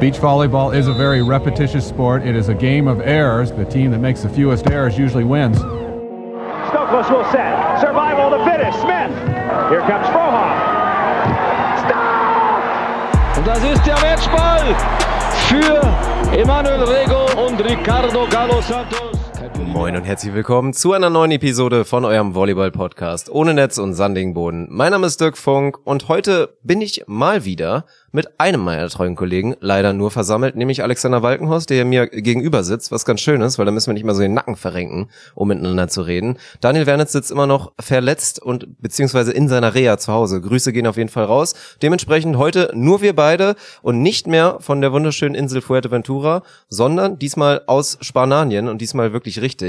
Beach volleyball is a very repetitious sport. It is a game of errors. The team that makes the fewest errors usually wins. Stokos will set. Survival to finish. Smith. Here comes Frohoff. Stop! Und das ist der Matchball für Emanuel Rego und Ricardo Galo Santos. Moin und herzlich willkommen zu einer neuen Episode von eurem Volleyball-Podcast ohne Netz und sandigen Boden. Mein Name ist Dirk Funk und heute bin ich mal wieder mit einem meiner treuen Kollegen leider nur versammelt, nämlich Alexander Walkenhorst, der mir gegenüber sitzt, was ganz schön ist, weil da müssen wir nicht mal so den Nacken verrenken, um miteinander zu reden. Daniel Wernitz sitzt immer noch verletzt und beziehungsweise in seiner Reha zu Hause. Grüße gehen auf jeden Fall raus. Dementsprechend heute nur wir beide und nicht mehr von der wunderschönen Insel Fuerteventura, sondern diesmal aus Spanien und diesmal wirklich richtig,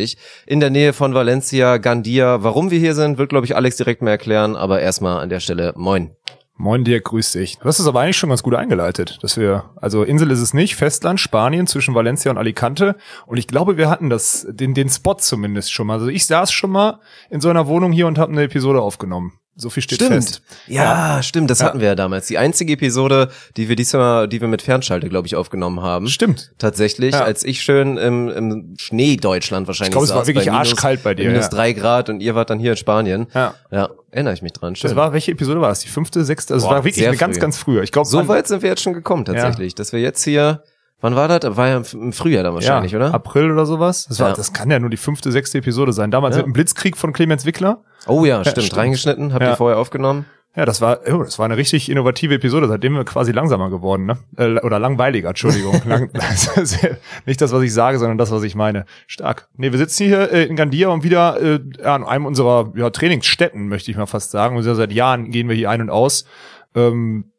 in der Nähe von Valencia, Gandia. Warum wir hier sind, wird glaube ich Alex direkt mehr erklären, aber erstmal an der Stelle moin. Moin dir, grüß dich. Du hast es aber eigentlich schon ganz gut eingeleitet, dass wir, also Insel ist es nicht, Festland, Spanien zwischen Valencia und Alicante. Und ich glaube, wir hatten das, den, den Spot zumindest schon mal. Also ich saß schon mal in so einer Wohnung hier und habe eine Episode aufgenommen. So viel steht stimmt. fest. Ja, ja, stimmt, das ja. hatten wir ja damals. Die einzige Episode, die wir diesmal, die wir mit Fernschalte, glaube ich, aufgenommen haben. Stimmt. Tatsächlich, ja. als ich schön im, im Schnee Deutschland wahrscheinlich Ich glaube, es war wirklich bei minus, arschkalt bei dir. Minus drei Grad und ihr wart dann hier in Spanien. Ja. Ja, erinnere ich mich dran. Schön. Das war, welche Episode war das? Die fünfte, sechste? Also es war wirklich eine ganz, ganz früher. Ich glaube, so weit sind wir jetzt schon gekommen, tatsächlich, dass wir jetzt hier Wann war das? War ja im Frühjahr dann wahrscheinlich, ja, oder? April oder sowas. Das, war, ja. das kann ja nur die fünfte, sechste Episode sein. Damals ja. mit dem Blitzkrieg von Clemens Wickler. Oh ja, stimmt. stimmt. Reingeschnitten, habt ihr vorher aufgenommen. Ja, das war, oh, das war eine richtig innovative Episode, seitdem wir quasi langsamer geworden, ne? Äh, oder langweiliger, Entschuldigung. Lang, nicht das, was ich sage, sondern das, was ich meine. Stark. Nee, wir sitzen hier äh, in Gandia und wieder äh, an einem unserer ja, Trainingsstätten, möchte ich mal fast sagen. Und seit Jahren gehen wir hier ein und aus. Ähm,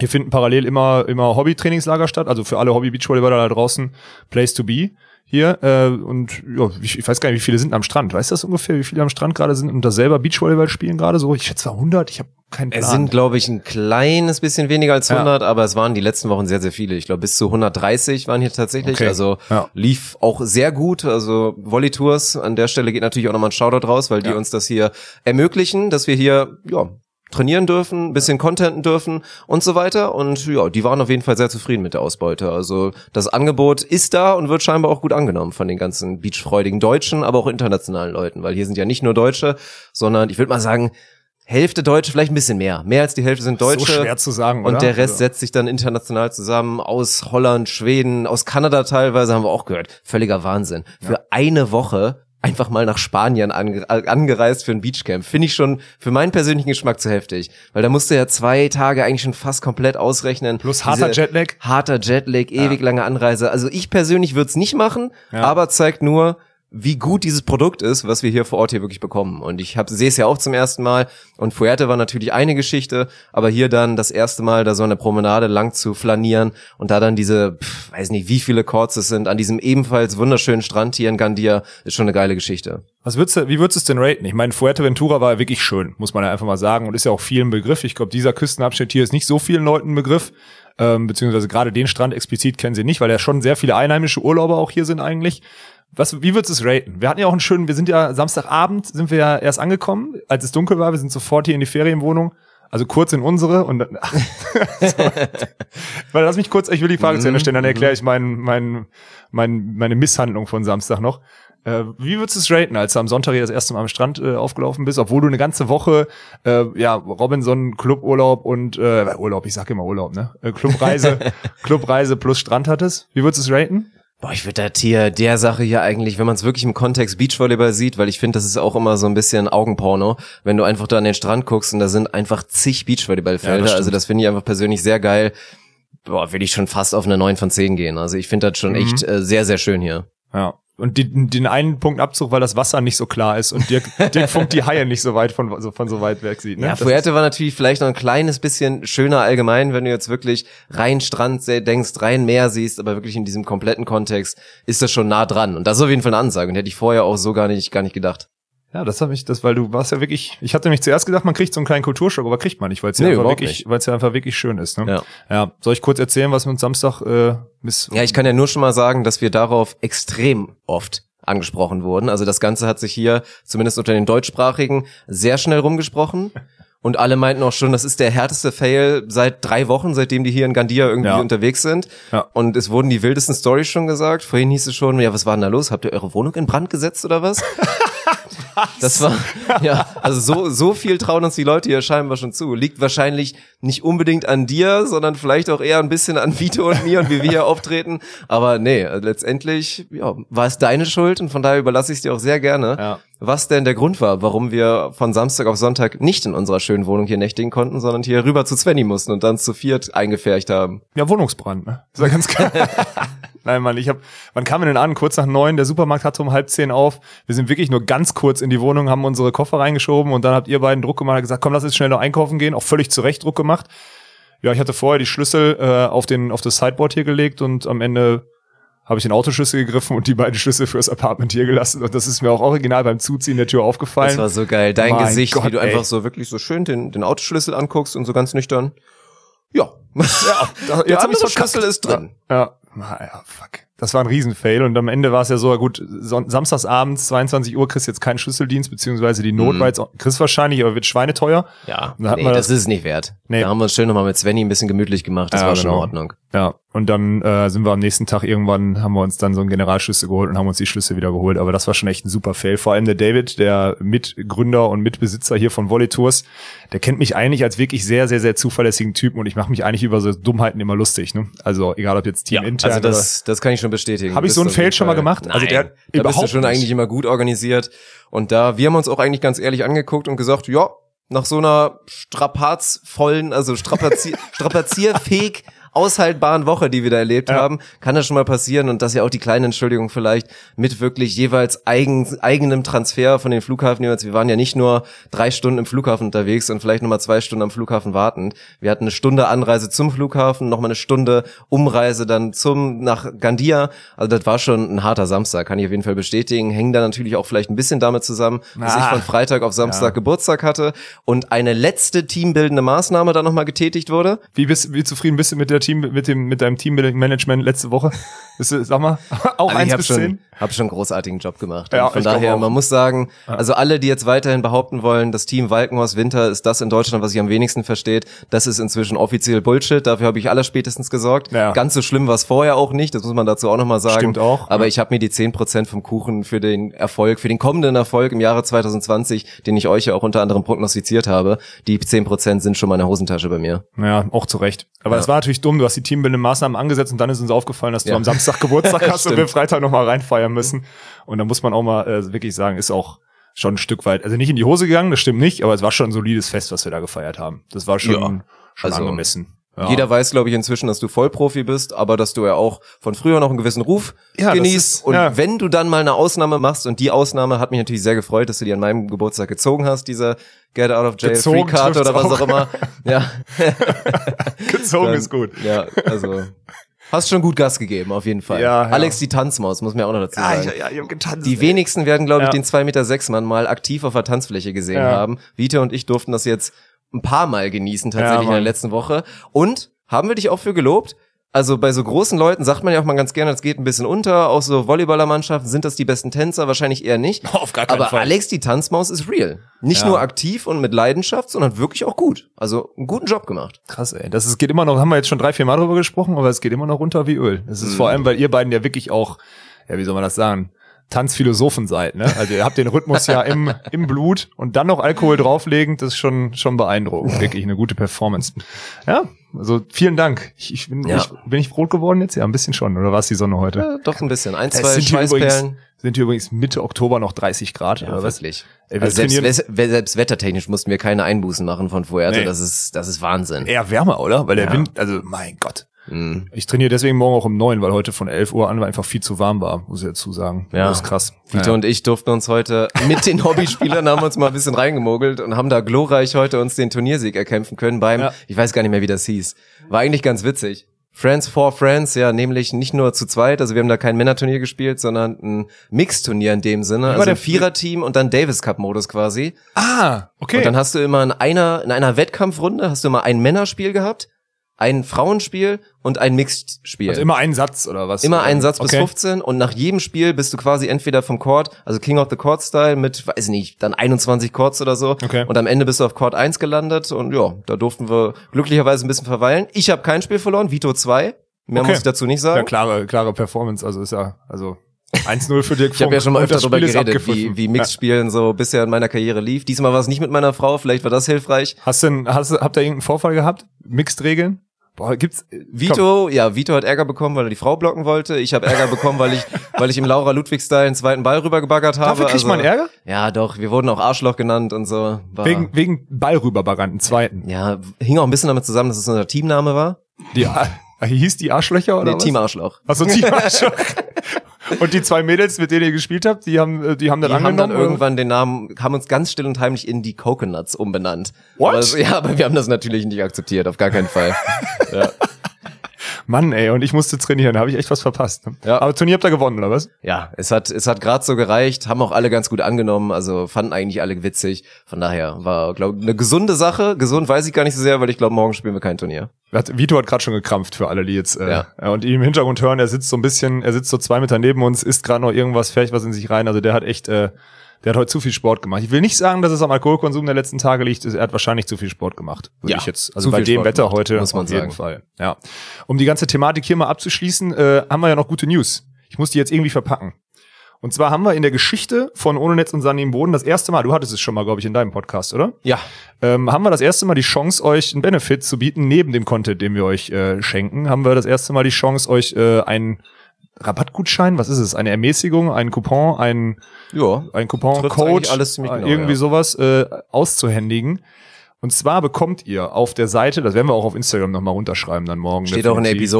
hier finden parallel immer, immer Hobby-Trainingslager statt, also für alle Hobby-Beachvolleyballer da draußen, Place to be hier. Äh, und ja, ich, ich weiß gar nicht, wie viele sind am Strand. Weißt du das ungefähr, wie viele am Strand gerade sind und da selber Beachvolleyball spielen gerade? So, ich schätze 100, ich habe keinen Plan. Es sind, glaube ich, ein kleines bisschen weniger als 100, ja. aber es waren die letzten Wochen sehr, sehr viele. Ich glaube, bis zu 130 waren hier tatsächlich. Okay. Also ja. lief auch sehr gut. Also Volley Tours, an der Stelle geht natürlich auch nochmal ein Shoutout raus, weil die uns das hier ermöglichen, dass wir hier ja, trainieren dürfen, bisschen contenten dürfen und so weiter. Und ja, die waren auf jeden Fall sehr zufrieden mit der Ausbeute. Also das Angebot ist da und wird scheinbar auch gut angenommen von den ganzen beachfreudigen Deutschen, aber auch internationalen Leuten, weil hier sind ja nicht nur Deutsche, sondern ich würde mal sagen, Hälfte Deutsche, vielleicht ein bisschen mehr. Mehr als die Hälfte sind Deutsche. So schwer zu sagen, oder? Und der Rest setzt sich dann international zusammen aus Holland, Schweden, aus Kanada teilweise, haben wir auch gehört. Völliger Wahnsinn. Für ja. eine Woche einfach mal nach Spanien ange angereist für ein Beachcamp. Finde ich schon für meinen persönlichen Geschmack zu heftig. Weil da musst du ja zwei Tage eigentlich schon fast komplett ausrechnen. Plus harter Diese Jetlag. Harter Jetlag, ewig ja. lange Anreise. Also ich persönlich würde es nicht machen, ja. aber zeigt nur, wie gut dieses Produkt ist, was wir hier vor Ort hier wirklich bekommen. Und ich sehe es ja auch zum ersten Mal. Und Fuerte war natürlich eine Geschichte, aber hier dann das erste Mal da so eine Promenade lang zu flanieren und da dann diese, pff, weiß nicht, wie viele Chords es sind, an diesem ebenfalls wunderschönen Strand hier in Gandia, ist schon eine geile Geschichte. Was würdest du, wie würdest du es denn raten? Ich meine, Fuerteventura war wirklich schön, muss man ja einfach mal sagen, und ist ja auch vielen Begriff. Ich glaube, dieser Küstenabschnitt hier ist nicht so vielen Leuten Begriff, ähm, beziehungsweise gerade den Strand explizit kennen sie nicht, weil ja schon sehr viele einheimische Urlauber auch hier sind eigentlich. Was, wie würdest du es raten? Wir hatten ja auch einen schönen, wir sind ja Samstagabend, sind wir ja erst angekommen, als es dunkel war, wir sind sofort hier in die Ferienwohnung, also kurz in unsere und dann, weil lass mich kurz, ich will die Frage zu Ende stellen, dann erkläre ich mein, mein, mein, meine Misshandlung von Samstag noch. Äh, wie würdest du es raten, als du am Sonntag hier das erste Mal am Strand äh, aufgelaufen bist, obwohl du eine ganze Woche äh, ja Robinson Cluburlaub und äh, Urlaub, ich sag immer Urlaub, ne? Äh, Clubreise, Clubreise plus Strand hattest? Wie würdest du es raten? Boah, ich würde das hier der Sache hier eigentlich, wenn man es wirklich im Kontext Beachvolleyball sieht, weil ich finde, das ist auch immer so ein bisschen Augenporno, wenn du einfach da an den Strand guckst und da sind einfach zig Beachvolleyballfelder. Ja, also das finde ich einfach persönlich sehr geil. Boah, will ich schon fast auf eine 9 von 10 gehen. Also ich finde das schon mhm. echt äh, sehr, sehr schön hier. Ja, und die, den einen Punkt Abzug, weil das Wasser nicht so klar ist und Dirk, Dirk Funk die Haie nicht so weit von so, von so weit weg sieht. Ne? Ja, Fuerte war natürlich vielleicht noch ein kleines bisschen schöner allgemein, wenn du jetzt wirklich rein Strand denkst, rein Meer siehst, aber wirklich in diesem kompletten Kontext ist das schon nah dran. Und das ist auf jeden Fall eine Ansage und hätte ich vorher auch so gar nicht, gar nicht gedacht. Ja, das habe ich, das, weil du warst ja wirklich, ich hatte nämlich zuerst gedacht, man kriegt so einen kleinen Kulturschock, aber kriegt man nicht, weil es ja nee, einfach wirklich, weil es ja einfach wirklich schön ist. Ne? Ja. ja. Soll ich kurz erzählen, was wir uns Samstag äh, miss Ja, ich kann ja nur schon mal sagen, dass wir darauf extrem oft angesprochen wurden. Also das Ganze hat sich hier, zumindest unter den Deutschsprachigen, sehr schnell rumgesprochen. Und alle meinten auch schon, das ist der härteste Fail seit drei Wochen, seitdem die hier in Gandia irgendwie Ja. unterwegs sind. Ja. Und es wurden die wildesten Stories schon gesagt. Vorhin hieß es schon, ja, was war denn da los? Habt ihr eure Wohnung in Brand gesetzt oder was? Das war, ja, also so, so viel trauen uns die Leute hier scheinbar schon zu. Liegt wahrscheinlich nicht unbedingt an dir, sondern vielleicht auch eher ein bisschen an Vito und mir und wie wir hier auftreten. Aber nee, letztendlich, ja, war es deine Schuld und von daher überlasse ich es dir auch sehr gerne. Ja. Was denn der Grund war, warum wir von Samstag auf Sonntag nicht in unserer schönen Wohnung hier nächtigen konnten, sondern hier rüber zu Svenny mussten und dann zu viert eingefärcht haben. Ja, Wohnungsbrand, ne? Das war ganz klar. Nein, Mann, ich hab, wann kamen wir denn an? Kurz nach neun, der Supermarkt hatte um halb zehn auf. Wir sind wirklich nur ganz kurz in die Wohnung, haben unsere Koffer reingeschoben und dann habt ihr beiden Druck gemacht und gesagt, komm, lass jetzt schnell noch einkaufen gehen. Auch völlig zu Recht Druck gemacht. Ja, ich hatte vorher die Schlüssel äh, auf, den, auf das Sideboard hier gelegt und am Ende habe ich den Autoschlüssel gegriffen und die beiden Schlüssel fürs Apartment hier gelassen. Und das ist mir auch original beim Zuziehen der Tür aufgefallen. Das war so geil. Dein Mein Gesicht, wie Gott, du ey. einfach so wirklich so schön den, den Autoschlüssel anguckst und so ganz nüchtern. Ja. Ja, da- Der jetzt hab andere. Schlüssel ist drin. Ja, na ja, fuck. Das war ein Riesenfail und am Ende war es ja so, gut, samstagsabends, 22 Uhr, kriegst jetzt keinen Schlüsseldienst, beziehungsweise die Not war jetzt, auch- kriegst wahrscheinlich, aber wird schweineteuer. Ja, nee, das, das- ist es nicht wert. Nee. Da haben wir uns schön nochmal mit Svenny ein bisschen gemütlich gemacht. Das Ja, war schon genau. in Ordnung. Ja, und dann äh, sind wir am nächsten Tag irgendwann, haben wir uns dann so einen Generalschlüssel geholt und haben uns die Schlüssel wieder geholt. Aber das war schon echt ein super Fail. Vor allem der David, der Mitgründer und Mitbesitzer hier von Volley Tours, der kennt mich eigentlich als wirklich sehr, sehr, sehr zuverlässigen Typen und ich mache mich eigentlich über so Dummheiten immer lustig. Ne? Also egal ob jetzt Team intern also das, das kann ich schon bestätigen. Hab ich so auf Fail schon mal gemacht? Nein, Also der da bist du schon nicht. eigentlich immer gut organisiert. Und da, wir haben uns auch eigentlich ganz ehrlich angeguckt und gesagt, ja, nach so einer strapazvollen, also strapazier, strapazierfähig aushaltbaren Woche, die wir da erlebt Ja. haben, kann das schon mal passieren und das ist ja auch die kleine Entschuldigung vielleicht mit wirklich jeweils eigen, eigenem Transfer von den Flughafen jeweils. Wir waren ja nicht nur drei Stunden im Flughafen unterwegs und vielleicht nochmal zwei Stunden am Flughafen warten. Wir hatten eine Stunde Anreise zum Flughafen, nochmal eine Stunde Umreise dann zum, nach Gandia. Also das war schon ein harter Samstag, kann ich auf jeden Fall bestätigen. Hängen da natürlich auch vielleicht ein bisschen damit zusammen, dass ich Ah. von Freitag auf Samstag Ja. Geburtstag hatte und eine letzte teambildende Maßnahme dann nochmal getätigt wurde. Wie, bist, wie zufrieden bist du mit der Team, mit dem, mit deinem Teammanagement letzte Woche? Bist du, sag mal, auch Also eins ich habe bis schon, zehn? hab schon einen großartigen Job gemacht. Ja, von ich daher, man muss sagen, also alle, die jetzt weiterhin behaupten wollen, das Team Walkenhorst Winter ist das in Deutschland, was sich am wenigsten versteht, das ist inzwischen offiziell Bullshit. Dafür habe ich aller spätestens gesorgt. Ja. Ganz so schlimm war es vorher auch nicht, das muss man dazu auch nochmal sagen. Stimmt auch, Aber ja. ich habe mir die 10% vom Kuchen für den Erfolg, für den kommenden Erfolg im Jahre 2020, den ich euch ja auch unter anderem prognostiziert habe, die 10% sind schon mal in der Hosentasche bei mir. Ja, auch zu Recht. Aber Ja. das war natürlich dumm. Du hast die teambildenden Maßnahmen angesetzt und dann ist uns aufgefallen, dass du am Samstag Geburtstag hast und wir Freitag nochmal reinfeiern müssen. Und da muss man auch mal äh, wirklich sagen, ist auch schon ein Stück weit, also nicht in die Hose gegangen, das stimmt nicht, aber es war schon ein solides Fest, was wir da gefeiert haben. Das war schon, Ja. schon Also, angemessen. Ja. Jeder weiß, glaube ich, inzwischen, dass du Vollprofi bist, aber dass du ja auch von früher noch einen gewissen Ruf Ja, genießt. ist- und ja. wenn du dann mal eine Ausnahme machst, und die Ausnahme hat mich natürlich sehr gefreut, dass du die an meinem Geburtstag gezogen hast, diese Get Out of Jail Gezogen Free Card oder was auch. auch immer. Ja, Gezogen dann- ist gut. Ja, also hast schon gut Gas gegeben, auf jeden Fall. Ja, ja. Alex die Tanzmaus, muss man ja auch noch dazu Ja, sagen. ja, ja, ich hab getanzt. Die ey. wenigsten werden, glaube ich, Ja. den 2,6 Meter sechs Mann mal aktiv auf der Tanzfläche gesehen Ja. haben. Vita und ich durften das jetzt ein paar Mal genießen, tatsächlich Ja, in der letzten Woche. Und haben wir dich auch für gelobt? Also bei so großen Leuten sagt man ja auch mal ganz gerne, es geht ein bisschen unter. Auch so Volleyballermannschaften sind das die besten Tänzer, wahrscheinlich eher nicht. Auf gar keinen Aber Fall. Alex, die Tanzmaus, ist real. Nicht Ja. nur aktiv und mit Leidenschaft, sondern wirklich auch gut. Also einen guten Job gemacht. Krass, ey. Das ist, geht immer noch, haben wir jetzt schon drei, vier Mal drüber gesprochen, aber es geht immer noch runter wie Öl. Es ist vor Mhm. allem, weil ihr beiden ja wirklich auch, ja, wie soll man das sagen, Tanzphilosophen seid, ne? Also ihr habt den Rhythmus ja im, im Blut und dann noch Alkohol drauflegen, das ist schon, schon beeindruckend. Wirklich eine gute Performance. Ja, also vielen Dank. Ich, ich bin, Ja. ich, bin ich rot geworden jetzt? Ja, ein bisschen schon. Oder war es die Sonne heute? Ja, doch ein bisschen. Ein, Es zwei sind hier, übrigens, Schweißperlen. sind hier übrigens Mitte Oktober noch 30 Grad. Ja, wirklich. Ey, wir also selbst, selbst wettertechnisch mussten wir keine Einbußen machen von Fuerte. Nee. Das ist, das ist Wahnsinn. Eher wärmer, oder? Weil der Ja. Wind, also mein Gott. Mhm. Ich trainiere deswegen morgen auch um neun, weil heute von 11 Uhr an einfach viel zu warm war, muss ich dazu sagen. Ja. Das ist krass. Vito Ja. und ich durften uns heute mit den Hobbyspielern haben uns mal ein bisschen reingemogelt und haben da glorreich heute uns den Turniersieg erkämpfen können beim, Ja. ich weiß gar nicht mehr, wie das hieß. War eigentlich ganz witzig. Friends for Friends, ja, nämlich nicht nur zu zweit, also wir haben da kein Männerturnier gespielt, sondern ein Mixturnier in dem Sinne, also ein Viererteam und dann Davis Cup Modus quasi. Ah, okay. Und dann hast du immer in einer, in einer Wettkampfrunde hast du immer ein Männerspiel gehabt, ein Frauenspiel und ein Mixed-Spiel. Also immer einen Satz oder was? Immer einen Satz bis Okay. 15 und nach jedem Spiel bist du quasi entweder vom Court, also King of the Court Style mit, weiß nicht, dann 21 Courts oder so. Okay. Und am Ende bist du auf Court 1 gelandet und ja, da durften wir glücklicherweise ein bisschen verweilen. Ich habe kein Spiel verloren, Vito 2. Mehr Okay. muss ich dazu nicht Ja, sagen. klare, klare Performance, also ist ja, also 1-0 für Dirk Ich habe ja schon mal öfter darüber geredet, wie, wie Mixed-Spielen so bisher in meiner Karriere lief. Diesmal war es nicht mit meiner Frau, vielleicht war das hilfreich. Ja. Hast du, denn- hast, habt ihr irgendeinen Vorfall gehabt? Mixed-Regeln? Boah, gibt's, komm, Vito, ja, Vito hat Ärger bekommen, weil er die Frau blocken wollte. Ich habe Ärger bekommen, weil ich, weil ich im Laura Ludwig-Style einen zweiten Ball rübergebaggert habe. dafür kriegt man Ärger? Ja, doch, wir wurden auch Arschloch genannt und so. War, Wegen, wegen Ball rüberbarren, einen zweiten. ja, hing auch ein bisschen damit zusammen, dass es unser Teamname war. Die, Ar- hieß die Arschlöcher oder Nee, was? Team Arschloch. Achso, Team Arschloch. Und die zwei Mädels, mit denen ihr gespielt habt, die haben, äh, die haben dann Die haben angenommen. dann oder? irgendwann den Namen, haben uns ganz still und heimlich in die Coconuts umbenannt. What? Aber, ja, aber wir haben das natürlich nicht akzeptiert, auf gar keinen Fall. Mann, ey, und ich musste trainieren, da habe ich echt was verpasst. ne? Ja. Aber Turnier habt ihr gewonnen, oder was? Ja, es hat, es hat gerade so gereicht, haben auch alle ganz gut angenommen, also fanden eigentlich alle witzig. Von daher war, glaube ich, eine gesunde Sache. Gesund weiß ich gar nicht so sehr, weil ich glaube, morgen spielen wir kein Turnier. Hat- Vito hat gerade schon gekrampft für alle, die jetzt äh, Ja. ja. und im Hintergrund hören, er sitzt so ein bisschen, er sitzt so zwei Meter neben uns, isst gerade noch irgendwas, fährt was in sich rein. Also der hat echt, äh, der hat heute zu viel Sport gemacht. Ich will nicht sagen, dass es am Alkoholkonsum der letzten Tage liegt. Er hat wahrscheinlich zu viel Sport gemacht. Würde Ja, ich jetzt. Also bei dem Sport Wetter gemacht, heute muss man auf jeden sagen. Fall. Ja. Um die ganze Thematik hier mal abzuschließen, äh, haben wir ja noch gute News. Ich muss die jetzt irgendwie verpacken. Und zwar haben wir in der Geschichte von Ohne Netz und Sand im Boden das erste Mal, du hattest es schon mal, glaube ich, in deinem Podcast, oder? Ja, ähm, haben wir das erste Mal die Chance, euch einen Benefit zu bieten, neben dem Content, den wir euch äh, schenken, haben wir das erste Mal die Chance, euch äh, einen Rabattgutschein, was ist es, eine Ermäßigung, einen Coupon, einen, ja. einen Coupon, Trifft's Code, eigentlich alles ziemlich äh, genau, irgendwie ja. sowas äh, auszuhändigen. Und zwar bekommt ihr auf der Seite, das werden wir auch auf Instagram nochmal runterschreiben dann morgen. Steht auch in der definitiv. Ihr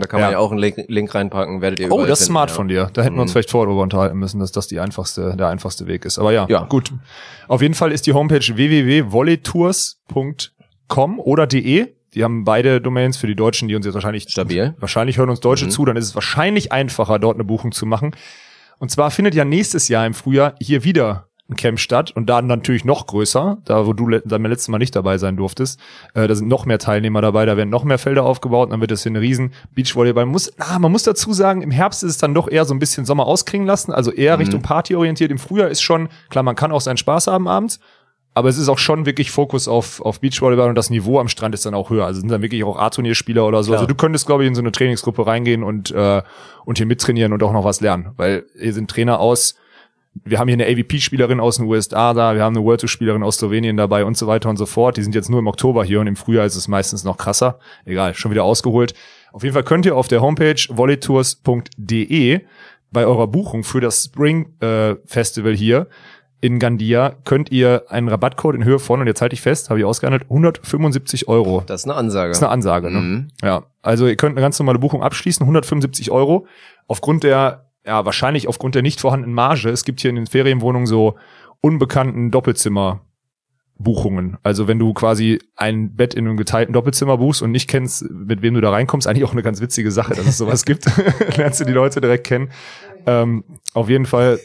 da kann man Ja. auch einen Link, Link reinpacken, werdet ihr Oh, das ist smart ja. von dir. Da hätten wir uns Mhm. vielleicht vorher drüber unterhalten müssen, dass das die einfachste, der einfachste Weg ist. Aber ja, Ja. gut. Auf jeden Fall ist die Homepage www.volleytours.com oder de. Die haben beide Domains für die Deutschen, die uns jetzt wahrscheinlich Stabil. Wahrscheinlich hören uns Deutsche Mhm. zu, dann ist es wahrscheinlich einfacher, dort eine Buchung zu machen. Und zwar findet ja nächstes Jahr im Frühjahr hier wieder ein Camp statt und da natürlich noch größer, da wo du beim letzten Mal nicht dabei sein durftest. Äh, da sind noch mehr Teilnehmer dabei, da werden noch mehr Felder aufgebaut und dann wird das hier eine riesen Beachvolleyball. Man muss, ah, man muss dazu sagen, im Herbst ist es dann doch eher so ein bisschen Sommer ausklingen lassen, also eher Mhm. Richtung Party orientiert. Im Frühjahr ist schon, klar, man kann auch seinen Spaß haben abends, aber es ist auch schon wirklich Fokus auf, auf Beachvolleyball und das Niveau am Strand ist dann auch höher. Also sind dann wirklich auch A-Turnierspieler oder so. Klar. Also du könntest, glaube ich, in so eine Trainingsgruppe reingehen und, äh, und hier mittrainieren und auch noch was lernen. Weil hier sind Trainer aus, wir haben hier eine AVP-Spielerin aus den USA da, wir haben eine World Tour-Spielerin aus Slowenien dabei und so weiter und so fort. Die sind jetzt nur im Oktober hier und im Frühjahr ist es meistens noch krasser. Egal, schon wieder ausgeholt. Auf jeden Fall könnt ihr auf der Homepage volleytours.de bei eurer Buchung für das Spring äh, Festival hier in Gandia könnt ihr einen Rabattcode in Höhe von, und jetzt halte ich fest, habe ich ausgehandelt, 175 Euro. Das ist eine Ansage. Das ist eine Ansage, ne? Mhm. Ja. Also ihr könnt eine ganz normale Buchung abschließen, 175 Euro. Aufgrund der, ja, wahrscheinlich aufgrund der nicht vorhandenen Marge. Es gibt hier in den Ferienwohnungen so unbekannten Doppelzimmer. Buchungen. Also wenn du quasi ein Bett in einem geteilten Doppelzimmer buchst und nicht kennst, mit wem du da reinkommst, eigentlich auch eine ganz witzige Sache, dass es sowas gibt. Lernst du die Leute direkt kennen. Ähm, auf jeden Fall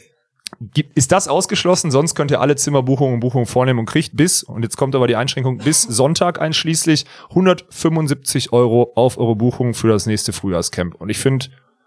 ist das ausgeschlossen, sonst könnt ihr alle Zimmerbuchungen und Buchungen vornehmen und kriegt bis, und jetzt kommt aber die Einschränkung, bis Sonntag einschließlich 175 Euro auf eure Buchung für das nächste Frühjahrscamp. Und ich finde,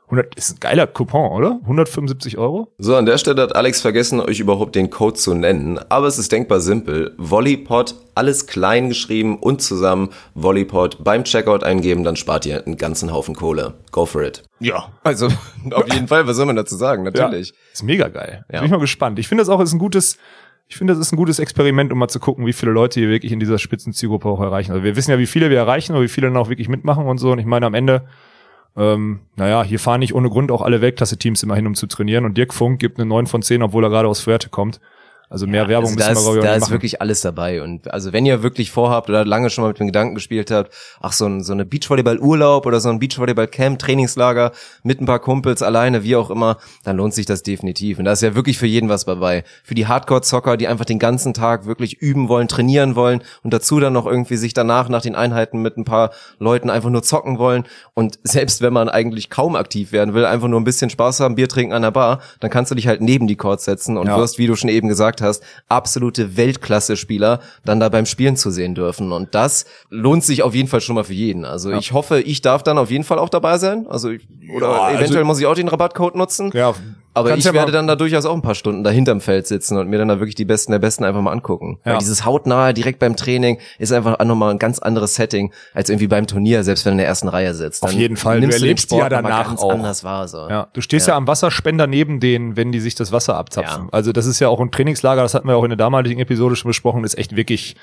100 ist ein geiler Coupon, oder? 175 Euro? So, an der Stelle hat Alex vergessen, euch überhaupt den Code zu nennen. Aber es ist denkbar simpel. Volleypod, alles klein geschrieben und zusammen. Volleypod beim Checkout eingeben, dann spart ihr einen ganzen Haufen Kohle. Go for it. Ja. Also, auf jeden Fall, was soll man dazu sagen? Natürlich. Ja, ist mega geil. Ja. Bin ich mal gespannt. Ich finde das auch ist ein gutes, ich finde das ist ein gutes Experiment, um mal zu gucken, wie viele Leute hier wirklich in dieser Spitzenzielgruppe auch erreichen. Also wir wissen ja, wie viele wir erreichen, aber wie viele dann auch wirklich mitmachen und so. Und ich meine, am Ende, ähm, naja, hier fahren nicht ohne Grund auch alle Weltklasse-Teams immer hin, um zu trainieren. Und Dirk Funk gibt eine 9 von 10, obwohl er gerade aus Fuerte kommt. Also mehr Werbung also müssen da wir, ist, glaube ich, da ist machen. wirklich alles dabei. Und also wenn ihr wirklich vorhabt oder lange schon mal mit dem Gedanken gespielt habt, ach, so, ein, so eine Beachvolleyball-Urlaub oder so ein Beachvolleyball-Camp, Trainingslager mit ein paar Kumpels alleine, wie auch immer, dann lohnt sich das definitiv. Und da ist ja wirklich für jeden was dabei. Für die Hardcore-Zocker, die einfach den ganzen Tag wirklich üben wollen, trainieren wollen und dazu dann noch irgendwie sich danach nach den Einheiten mit ein paar Leuten einfach nur zocken wollen. Und selbst wenn man eigentlich kaum aktiv werden will, einfach nur ein bisschen Spaß haben, Bier trinken an der Bar, dann kannst du dich halt neben die Courts setzen und Ja. wirst, wie du schon eben gesagt gesagt hast, absolute Weltklasse-Spieler dann da beim Spielen zu sehen dürfen. Und das lohnt sich auf jeden Fall schon mal für jeden. Also ich hoffe, ich darf dann auf jeden Fall auch dabei sein. Also ich, oder Ja, also- eventuell muss ich auch den Rabattcode nutzen. Ja, Aber kannst ich ja werde dann da durchaus auch ein paar Stunden da hinterm Feld sitzen und mir dann da wirklich die Besten der Besten einfach mal angucken. Ja. Weil dieses hautnahe direkt beim Training ist einfach nochmal ein ganz anderes Setting als irgendwie beim Turnier, selbst wenn du in der ersten Reihe sitzt. Auf Dann jeden Fall. Du Nimmst du den erlebst die ja Sport mal danach ganz auch. anders wahr. So. Ja, du stehst ja. am Wasserspender neben denen, wenn die sich das Wasser abzapfen. Ja. Also das ist ja auch ein Trainingslager, das hatten wir auch in der damaligen Episode schon besprochen, ist echt wirklich,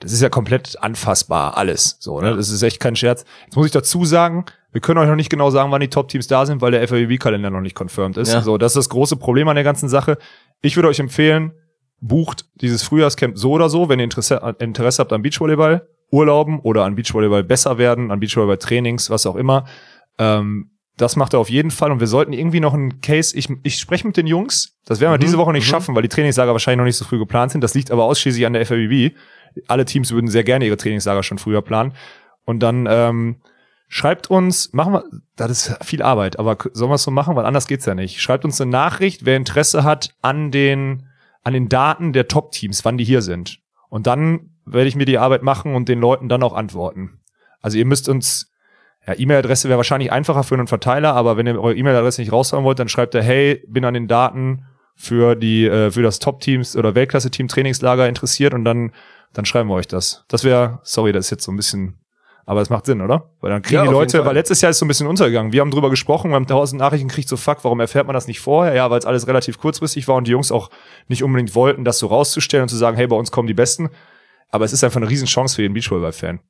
das ist ja komplett anfassbar, alles. So, ne? Das ist echt kein Scherz. Jetzt muss ich dazu sagen, wir können euch noch nicht genau sagen, wann die Top-Teams da sind, weil der FAW-Kalender noch nicht confirmed ist. Ja. So, das ist das große Problem an der ganzen Sache. Ich würde euch empfehlen, bucht dieses Frühjahrscamp so oder so, wenn ihr Interesse, Interesse habt an Beachvolleyball, Urlauben oder an Beachvolleyball besser werden, an Beachvolleyball-Trainings, was auch immer. Ähm, das macht er auf jeden Fall und wir sollten irgendwie noch einen Case, ich, ich spreche mit den Jungs, das werden wir diese Woche nicht schaffen, weil die Trainingslager wahrscheinlich noch nicht so früh geplant sind. Das liegt aber ausschließlich an der FABB. Alle Teams würden sehr gerne ihre Trainingslager schon früher planen. Und dann ähm, schreibt uns, machen wir, das ist viel Arbeit, aber sollen wir es so machen, weil anders geht's ja nicht. Schreibt uns eine Nachricht, wer Interesse hat an den, an den Daten der Top-Teams, wann die hier sind. Und dann werde ich mir die Arbeit machen und den Leuten dann auch antworten. Also ihr müsst uns, ja, E-Mail-Adresse wäre wahrscheinlich einfacher für einen Verteiler, aber wenn ihr eure E-Mail-Adresse nicht raushauen wollt, dann schreibt er, hey, bin an den Daten für die, äh, für das Top-Teams oder Weltklasse-Team Trainingslager interessiert und dann, dann schreiben wir euch das. Das wäre, sorry, das ist jetzt so ein bisschen, aber es macht Sinn, oder? Weil dann kriegen Ja, die Leute, weil letztes Jahr ist so ein bisschen untergegangen. Wir haben drüber gesprochen, wir haben tausend Nachrichten gekriegt, so fuck, warum erfährt man das nicht vorher? Ja, weil es alles relativ kurzfristig war und die Jungs auch nicht unbedingt wollten, das so rauszustellen und zu sagen, hey, bei uns kommen die Besten. Aber es ist einfach eine Riesenchance für jeden Beachvolleyball-Fan.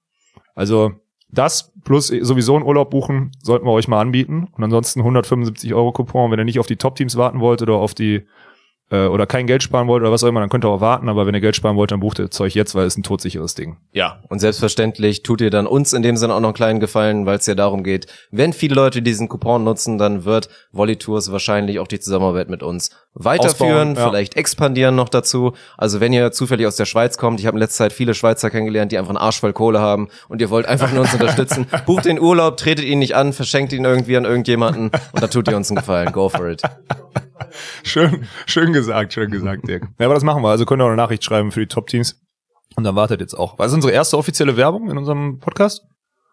Also das plus sowieso einen Urlaub buchen, sollten wir euch mal anbieten. Und ansonsten 175 Euro Coupon, wenn ihr nicht auf die Top-Teams warten wollt oder auf die äh, oder kein Geld sparen wollt oder was auch immer, dann könnt ihr auch warten. Aber wenn ihr Geld sparen wollt, dann bucht ihr Zeug jetzt, weil es ein todsicheres Ding. Ja, und selbstverständlich tut ihr dann uns in dem Sinne auch noch einen kleinen Gefallen, weil es ja darum geht, wenn viele Leute diesen Coupon nutzen, dann wird Volley Tours wahrscheinlich auch die Zusammenarbeit mit uns weiterführen, ja. vielleicht expandieren noch dazu. Also wenn ihr zufällig aus der Schweiz kommt, ich habe in letzter Zeit viele Schweizer kennengelernt, die einfach einen Arsch voll Kohle haben und ihr wollt einfach nur uns unterstützen, bucht den Urlaub, tretet ihn nicht an, verschenkt ihn irgendwie an irgendjemanden und dann tut ihr uns einen Gefallen. Go for it. Schön, schön gesagt, schön gesagt, Dirk. Ja, aber das machen wir. Also könnt ihr auch eine Nachricht schreiben für die Top-Teams. Und dann wartet jetzt auch. Was ist unsere erste offizielle Werbung in unserem Podcast?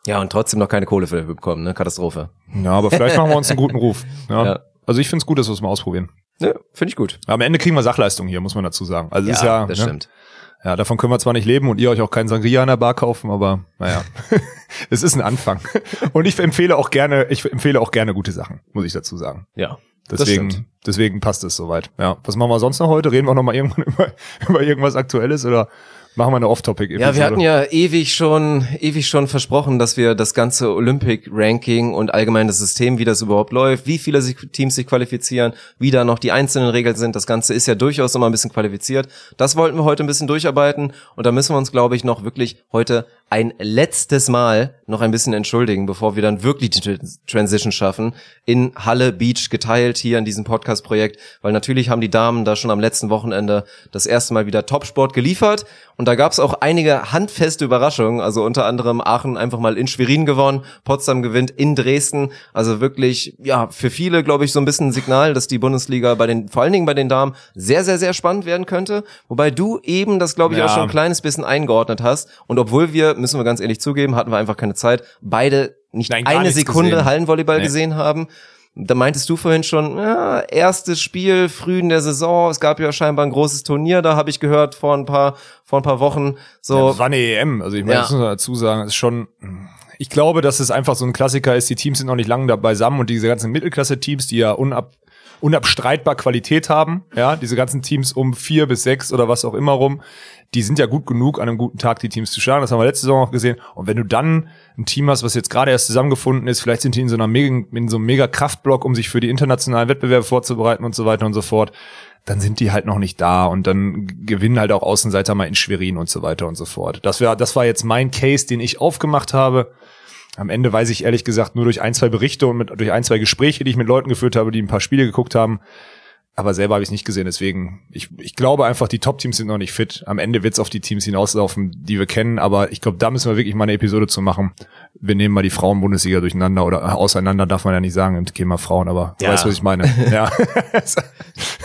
Ja, und trotzdem noch keine Kohle für bekommen, ne? Katastrophe. Ja, aber vielleicht machen wir uns einen guten Ruf. Ja. Ja. Also ich finde es gut, dass wir es mal ausprobieren. Ne, finde ich gut. Am Ende kriegen wir Sachleistung hier, muss man dazu sagen. Also ist ja, das ne? stimmt. Ja, davon können wir zwar nicht leben und ihr euch auch keinen Sangria in der Bar kaufen, aber naja, es ist ein Anfang. Und ich empfehle auch gerne, ich empfehle auch gerne gute Sachen, muss ich dazu sagen. Ja. Deswegen, deswegen passt es soweit. Ja, was machen wir sonst noch heute? Reden wir noch mal irgendwann über, über irgendwas Aktuelles oder machen wir eine Off-Topic-Episode? Ja, wir hatten ja ewig schon, ewig schon versprochen, dass wir das ganze Olympic-Ranking und allgemein das System, wie das überhaupt läuft, wie viele Teams sich qualifizieren, wie da noch die einzelnen Regeln sind. Das Ganze ist ja durchaus immer ein bisschen qualifiziert. Das wollten wir heute ein bisschen durcharbeiten und da müssen wir uns, glaube ich, noch wirklich heute ein letztes Mal noch ein bisschen entschuldigen, bevor wir dann wirklich die Tr- Transition schaffen, in Halle Beach geteilt hier in diesem Podcast-Projekt, weil natürlich haben die Damen da schon am letzten Wochenende das erste Mal wieder Topsport geliefert und da gab es auch einige handfeste Überraschungen, also unter anderem Aachen einfach mal in Schwerin gewonnen, Potsdam gewinnt in Dresden, also wirklich, ja, für viele, glaube ich, so ein bisschen ein Signal, dass die Bundesliga bei den, vor allen Dingen bei den Damen, sehr, sehr, sehr spannend werden könnte, wobei du eben das, glaube ich, Ja. auch schon ein kleines bisschen eingeordnet hast und obwohl wir, müssen wir ganz ehrlich zugeben, hatten wir einfach keine Zeit, beide nicht Nein, eine Sekunde gesehen. Hallenvolleyball Nee. gesehen haben. Da meintest du vorhin schon, ja, erstes Spiel früh in der Saison. Es gab ja scheinbar ein großes Turnier, da habe ich gehört vor ein paar vor ein paar Wochen. Ja, So, das war eine EM. Also ich meine, Ja. das muss man dazu sagen, ist schon. Ich glaube, dass es einfach so ein Klassiker ist. Die Teams sind noch nicht lange da beisammen und diese ganzen Mittelklasse-Teams, die ja unab, unabstreitbar Qualität haben, ja, diese ganzen Teams um vier bis sechs oder was auch immer rum, die sind ja gut genug, an einem guten Tag die Teams zu schlagen. Das haben wir letzte Saison auch gesehen. Und wenn du dann ein Team hast, was jetzt gerade erst zusammengefunden ist, vielleicht sind die in so einer mega, in so einem mega Kraftblock, um sich für die internationalen Wettbewerbe vorzubereiten und so weiter und so fort dann sind die halt noch nicht da und dann gewinnen halt auch Außenseiter mal in Schwerin und so weiter und so fort. Das wäre, das war jetzt mein Case, den ich aufgemacht habe. Am Ende weiß ich ehrlich gesagt nur durch ein, zwei Berichte und mit, durch ein, zwei Gespräche, die ich mit Leuten geführt habe, die ein paar Spiele geguckt haben. aber selber habe ich es nicht gesehen. Deswegen, ich, ich glaube einfach, die Top-Teams sind noch nicht fit. Am Ende wird es auf die Teams hinauslaufen, die wir kennen. Aber ich glaube, da müssen wir wirklich mal eine Episode zu machen. Wir nehmen mal die Frauen-Bundesliga durcheinander oder äh, auseinander, darf man ja nicht sagen im Thema Frauen, aber du Ja. weißt, was ich meine. ja.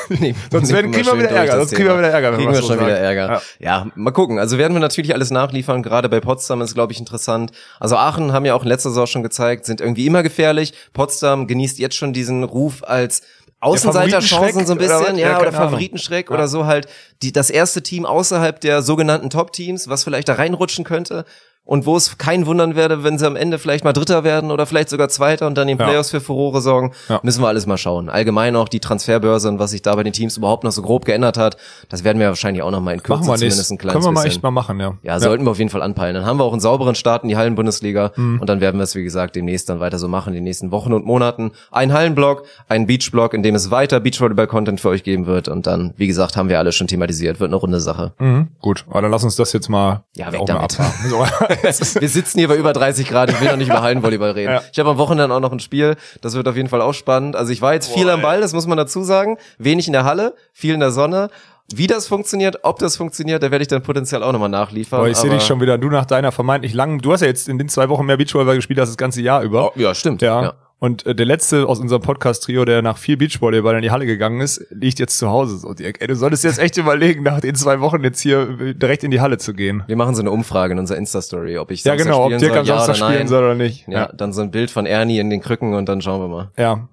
Nee, Sonst werden- kriegen wir wieder Ärger, sonst kriegen wir wieder Ärger, Kriegen wir schon wieder sagen. Ärger. Ja. mal gucken. Also werden wir natürlich alles nachliefern. Gerade bei Potsdam ist, glaube ich, interessant. Also Aachen haben ja auch in letzter Saison schon gezeigt, sind irgendwie immer gefährlich. Potsdam genießt jetzt schon diesen Ruf als Außenseiterchancen so ein oder bisschen, was? ja, Ja, oder. Favoritenschreck oder so halt die, das erste Team außerhalb der sogenannten Top-Teams, was vielleicht da reinrutschen könnte. Und wo es kein wundern werde, wenn sie am Ende vielleicht mal Dritter werden oder vielleicht sogar Zweiter und dann in den Ja. Playoffs für Furore sorgen, Ja. müssen wir alles mal schauen. Allgemein auch die Transferbörse und was sich da bei den Teams überhaupt noch so grob geändert hat, das werden wir wahrscheinlich auch noch mal in Kürze zumindest nicht. ein kleines Können wir mal bisschen. echt mal machen, ja. ja, sollten wir auf jeden Fall anpeilen. Dann haben wir auch einen sauberen Start in die Hallenbundesliga Mhm. und dann werden wir es, wie gesagt, demnächst dann weiter so machen, in den nächsten Wochen und Monaten. Ein Hallenblock, ein Beachblock, in dem es weiter Beachvolleyball-Content für euch geben wird und dann, wie gesagt, haben wir alles schon thematisiert, wird eine runde Sache. Mhm, gut, aber dann lass uns das jetzt mal Ja, weg auch mal damit. So. Wir sitzen hier bei über 30 Grad, ich will noch nicht über Hallenvolleyball reden. Ja. Ich habe am Wochenende auch noch ein Spiel, das wird auf jeden Fall auch spannend. Also ich war jetzt viel am Ball, das muss man dazu sagen. Wenig in der Halle, viel in der Sonne. Wie das funktioniert, ob das funktioniert, da werde ich dann potenziell auch nochmal nachliefern. Aber ich sehe dich schon wieder, du nach deiner vermeintlich langen, du hast ja jetzt in den zwei Wochen mehr Beachvolleyball gespielt als das ganze Jahr über. Oh, ja, stimmt. Ja. ja. Und äh, der letzte aus unserem Podcast-Trio, der nach viel Beachvolleyball in die Halle gegangen ist, liegt jetzt zu Hause. So, Dirk. Ey, du solltest jetzt echt überlegen, nach den zwei Wochen jetzt hier äh, direkt in die Halle zu gehen. Wir machen so eine Umfrage in unserer Insta-Story, ob ich Ja, Samstag genau, ob spielen Dirk soll, am ja Samstag oder spielen nein. soll oder nicht. Ja, dann so ein Bild von Ernie in den Krücken und dann schauen wir mal. Ja.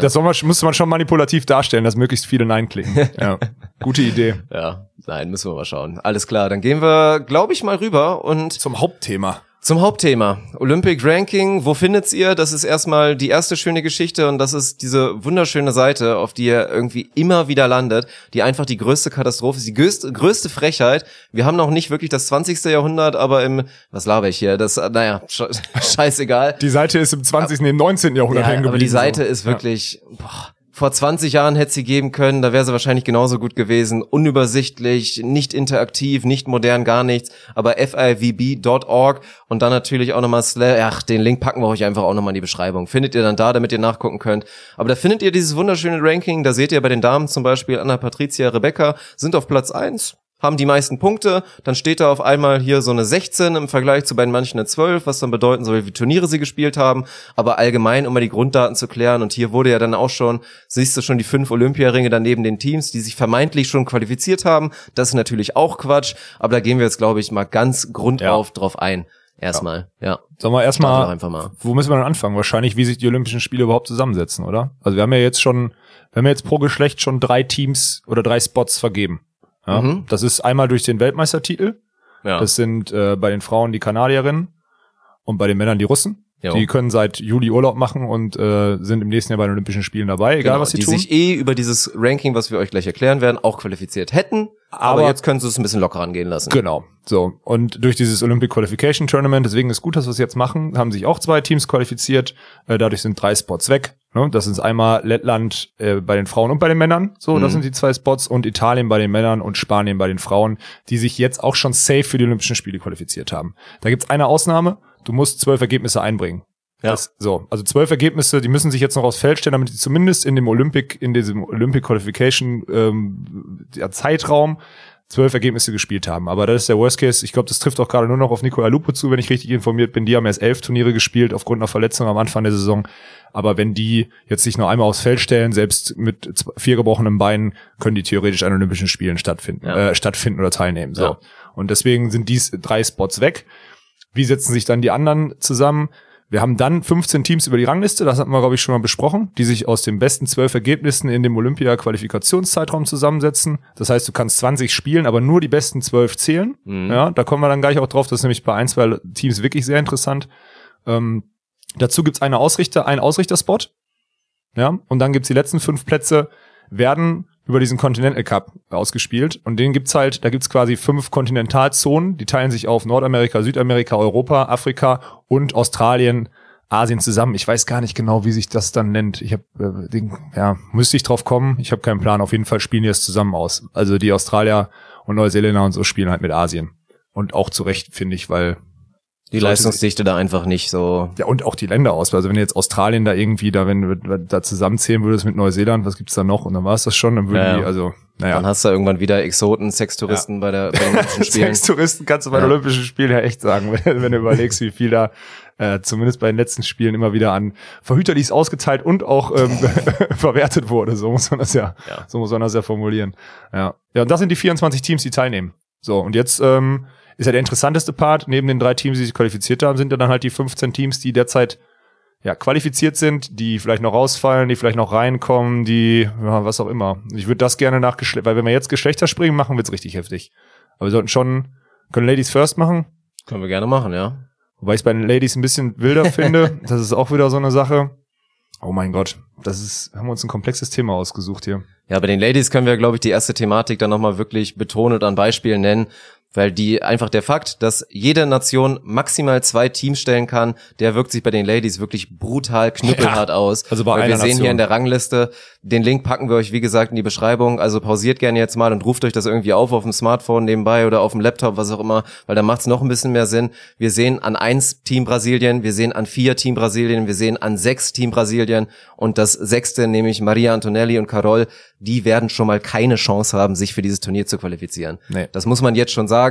Das soll man, musste man schon manipulativ darstellen, dass möglichst viele Nein klicken. Ja. Gute Idee. Ja, nein, müssen wir mal schauen. Alles klar, dann gehen wir, glaube ich, mal rüber und Zum Hauptthema. Zum Hauptthema. Olympic Ranking. Wo findet's ihr? Das ist erstmal die erste schöne Geschichte und das ist diese wunderschöne Seite, auf die ihr irgendwie immer wieder landet, die einfach die größte Katastrophe ist, die größte, größte Frechheit. Wir haben noch nicht wirklich das 20. Jahrhundert, aber im, was laber ich hier? Das, naja, sche scheißegal. Die Seite ist im 20. im 19. Jahrhundert Ja, hängen aber die geblieben, Seite so. ist wirklich, boah, vor 20 Jahren hätte sie geben können, da wäre sie wahrscheinlich genauso gut gewesen. Unübersichtlich, nicht interaktiv, nicht modern, gar nichts. Aber fivb.org und dann natürlich auch nochmal Slash, ach, den Link packen wir euch einfach auch nochmal in die Beschreibung. Findet ihr dann da, damit ihr nachgucken könnt. Aber da findet ihr dieses wunderschöne Ranking, da seht ihr bei den Damen zum Beispiel Anna Patricia, Rebecca, sind auf Platz eins haben die meisten Punkte, dann steht da auf einmal hier so eine 16 im Vergleich zu bei manchen eine 12, was dann bedeuten soll, wie Turniere sie gespielt haben, aber allgemein, um mal die Grunddaten zu klären und hier wurde ja dann auch schon, siehst du schon die fünf Olympiaringe daneben den Teams, die sich vermeintlich schon qualifiziert haben, das ist natürlich auch Quatsch, aber da gehen wir jetzt, glaube ich, mal ganz grundauf drauf ein, erstmal, ja. Sollen wir Starten wir erstmal, einfach mal. wo müssen wir dann anfangen? Wahrscheinlich, wie sich die Olympischen Spiele überhaupt zusammensetzen, oder? Also wir haben ja jetzt schon, wir haben ja jetzt pro Geschlecht schon drei Teams oder drei Spots vergeben. Ja? Mhm. Das ist einmal durch den Weltmeistertitel. Ja. Das sind äh, bei den Frauen die Kanadierinnen und bei den Männern die Russen. Jo. Die können seit Juli Urlaub machen und äh, sind im nächsten Jahr bei den Olympischen Spielen dabei, egal Genau, was sie die tun. sich eh über dieses Ranking, was wir euch gleich erklären werden, auch qualifiziert hätten, aber, Aber- jetzt können sie es ein bisschen locker angehen lassen. Genau. So. Und durch dieses Olympic Qualification Tournament, deswegen ist gut, dass wir es jetzt machen, haben sich auch zwei Teams qualifiziert. Äh, dadurch sind drei Spots weg. Ne? Das sind einmal Lettland äh, bei den Frauen und bei den Männern. So, das Mhm. sind die zwei Spots. Und Italien bei den Männern und Spanien bei den Frauen, die sich jetzt auch schon safe für die Olympischen Spiele qualifiziert haben. Da gibt's eine Ausnahme. Du musst zwölf Ergebnisse einbringen. Ja. Das, so, also zwölf Ergebnisse, die müssen sich jetzt noch aufs Feld stellen, damit die zumindest in dem Olympic, in diesem Olympic Qualification ähm, ja, Zeitraum zwölf Ergebnisse gespielt haben. Aber das ist der Worst Case. Ich glaube, das trifft auch gerade nur noch auf Nicola Lupo zu, wenn ich richtig informiert bin. Die haben erst elf Turniere gespielt aufgrund einer Verletzung am Anfang der Saison. Aber wenn die jetzt sich nur einmal aufs Feld stellen, selbst mit vier gebrochenen Beinen, können die theoretisch an Olympischen Spielen stattfinden, Ja. äh, stattfinden oder teilnehmen. So. Ja. Und deswegen sind dies drei Spots weg. Wie setzen sich dann die anderen zusammen? Wir haben dann 15 Teams über die Rangliste, das hatten wir, glaube ich, schon mal besprochen, die sich aus den besten zwölf Ergebnissen in dem Olympia-Qualifikationszeitraum zusammensetzen. Das heißt, du kannst 20 spielen, aber nur die besten zwölf zählen. Mhm. Ja, da kommen wir dann gleich auch drauf. Das ist nämlich bei ein, zwei Teams wirklich sehr interessant. Ähm, dazu gibt's eine Ausrichter, einen Ausrichterspot. Ja, und dann gibt's die letzten fünf Plätze, werden über diesen Continental Cup ausgespielt. Und den gibt's halt, da gibt's quasi fünf Kontinentalzonen, die teilen sich auf Nordamerika, Südamerika, Europa, Afrika und Australien, Asien zusammen. Ich weiß gar nicht genau, wie sich das dann nennt. Ich habe, äh, ja, müsste ich drauf kommen. Ich habe keinen Plan. Auf jeden Fall spielen die das zusammen aus. Also die Australier und Neuseeländer und so spielen halt mit Asien. Und auch zu Recht, finde ich, weil Die Leistungsdichte da einfach nicht so. Ja, und auch die Länderauswahl. Also wenn jetzt Australien da irgendwie, da wenn du da zusammenzählen würdest mit Neuseeland, was gibt's da noch? Und dann war es das schon, dann würden Ja, ja. die, also, naja. Dann hast du irgendwann wieder Exoten, Sextouristen bei, der, bei den Olympischen Spielen. Sextouristen kannst du bei den Ja. Olympischen Spielen ja echt sagen, wenn, wenn du überlegst, wie viel da äh, zumindest bei den letzten Spielen immer wieder an Verhüterlis ausgeteilt und auch ähm, verwertet wurde. So muss man das ja, Ja. so muss man das ja formulieren. Ja. ja, und das sind die 24 Teams, die teilnehmen. So, und jetzt ähm, ist ja der interessanteste Part, neben den drei Teams, die sich qualifiziert haben, sind ja dann halt die 15 Teams, die derzeit ja, qualifiziert sind, die vielleicht noch rausfallen, die vielleicht noch reinkommen, die, ja, was auch immer. Ich würde das gerne nach Geschlecht, weil wenn wir jetzt Geschlechter springen machen, wird's richtig heftig. Aber wir sollten schon, können Ladies first machen, Können wir gerne machen, ja. wobei ich es bei den Ladies ein bisschen wilder finde. Das ist auch wieder so eine Sache. Oh mein Gott, das ist, haben wir uns ein komplexes Thema ausgesucht hier. Ja, bei den Ladies können wir, glaube ich, die erste Thematik dann nochmal wirklich betonen und an Beispielen nennen, weil die einfach der Fakt, dass jede Nation maximal zwei Teams stellen kann, der wirkt sich bei den Ladies wirklich brutal knüppelhart aus. also bei weil wir einer sehen Nation. hier in der Rangliste, den Link packen wir euch, wie gesagt, in die Beschreibung. Also pausiert gerne jetzt mal und ruft euch das irgendwie auf auf dem Smartphone nebenbei oder auf dem Laptop, was auch immer, weil da macht es noch ein bisschen mehr Sinn. Wir sehen an eins Team Brasilien, wir sehen an vier Team Brasilien, wir sehen an sechs Team Brasilien und das sechste, nämlich Maria Antonelli und Carol, die werden schon mal keine Chance haben, sich für dieses Turnier zu qualifizieren. Nee. Das muss man jetzt schon sagen.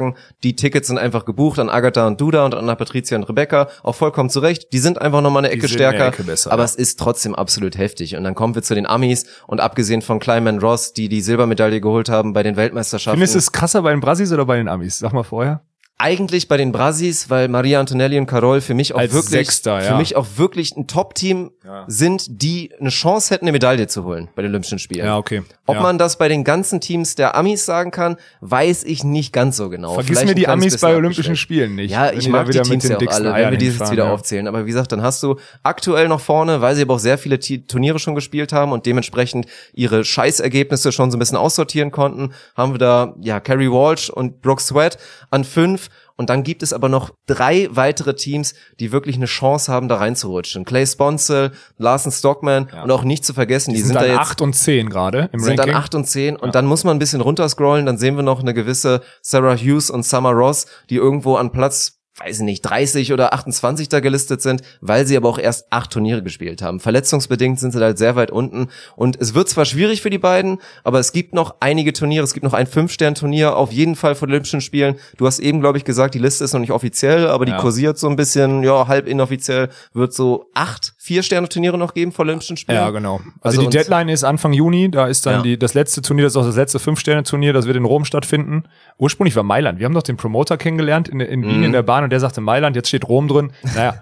Die Tickets sind einfach gebucht an Agatha und Duda und an Patricia und Rebecca, auch vollkommen zu Recht. Die sind einfach nochmal eine Ecke sind eine stärker, Ecke besser, aber ja. es ist trotzdem absolut heftig. Und dann kommen wir zu den Amis und abgesehen von Kleiman Ross, die die Silbermedaille geholt haben bei den Weltmeisterschaften. Findest du es krasser bei den Brasis oder bei den Amis? Sag mal vorher. Eigentlich bei den Brasis, weil Maria Antonelli und Carol für mich auch Als wirklich, Sechster, ja. für mich auch wirklich ein Top-Team Ja. sind, die eine Chance hätten, eine Medaille zu holen bei den Olympischen Spielen. Ja, okay. Ob ja. man das bei den ganzen Teams der Amis sagen kann, weiß ich nicht ganz so genau. Vergiss Vielleicht mir die Amis bei Olympischen. Spielen nicht. Ja, ich mag die wieder Teams mit ja auch alle, wenn wir die jetzt hinfahren, wieder ja. aufzählen. Aber wie gesagt, dann hast du aktuell noch vorne, weil sie aber auch sehr viele Turniere schon gespielt haben und dementsprechend ihre Scheißergebnisse schon so ein bisschen aussortieren konnten, haben wir da, ja, Carrie Walsh und Brooke Sweat an fünf. Und dann gibt es aber noch drei weitere Teams, die wirklich eine Chance haben, da reinzurutschen. Clay Sponsel, Larson Stockman und auch nicht zu vergessen, die, Die sind, sind da jetzt 8 und 10 gerade im sind Ranking. dann 8 und 10 und dann muss man ein bisschen runterscrollen, dann sehen wir noch eine gewisse Sarah Hughes und Summer Ross, die irgendwo an Platz weiß ich nicht, 30 oder 28 da gelistet sind, weil sie aber auch erst acht Turniere gespielt haben. Verletzungsbedingt sind sie da halt sehr weit unten und es wird zwar schwierig für die beiden, aber es gibt noch einige Turniere, es gibt noch ein Fünf-Stern-Turnier, auf jeden Fall vor den Olympischen Spielen. Du hast eben, glaube ich, gesagt, die Liste ist noch nicht offiziell, aber die Ja. kursiert so ein bisschen, ja, halb inoffiziell, wird so acht Vier-Sterne-Turniere noch geben vor Olympischen Spielen. Ja, genau. Also, Also die Deadline ist Anfang Juni, da ist dann Ja. die, das letzte Turnier, das ist auch das letzte Fünf-Sterne-Turnier, das wird in Rom stattfinden. Ursprünglich war Mailand. Wir haben doch den Promoter kennengelernt in, in Wien Mhm. in der Bahn und der sagte Mailand, jetzt steht Rom drin. Naja,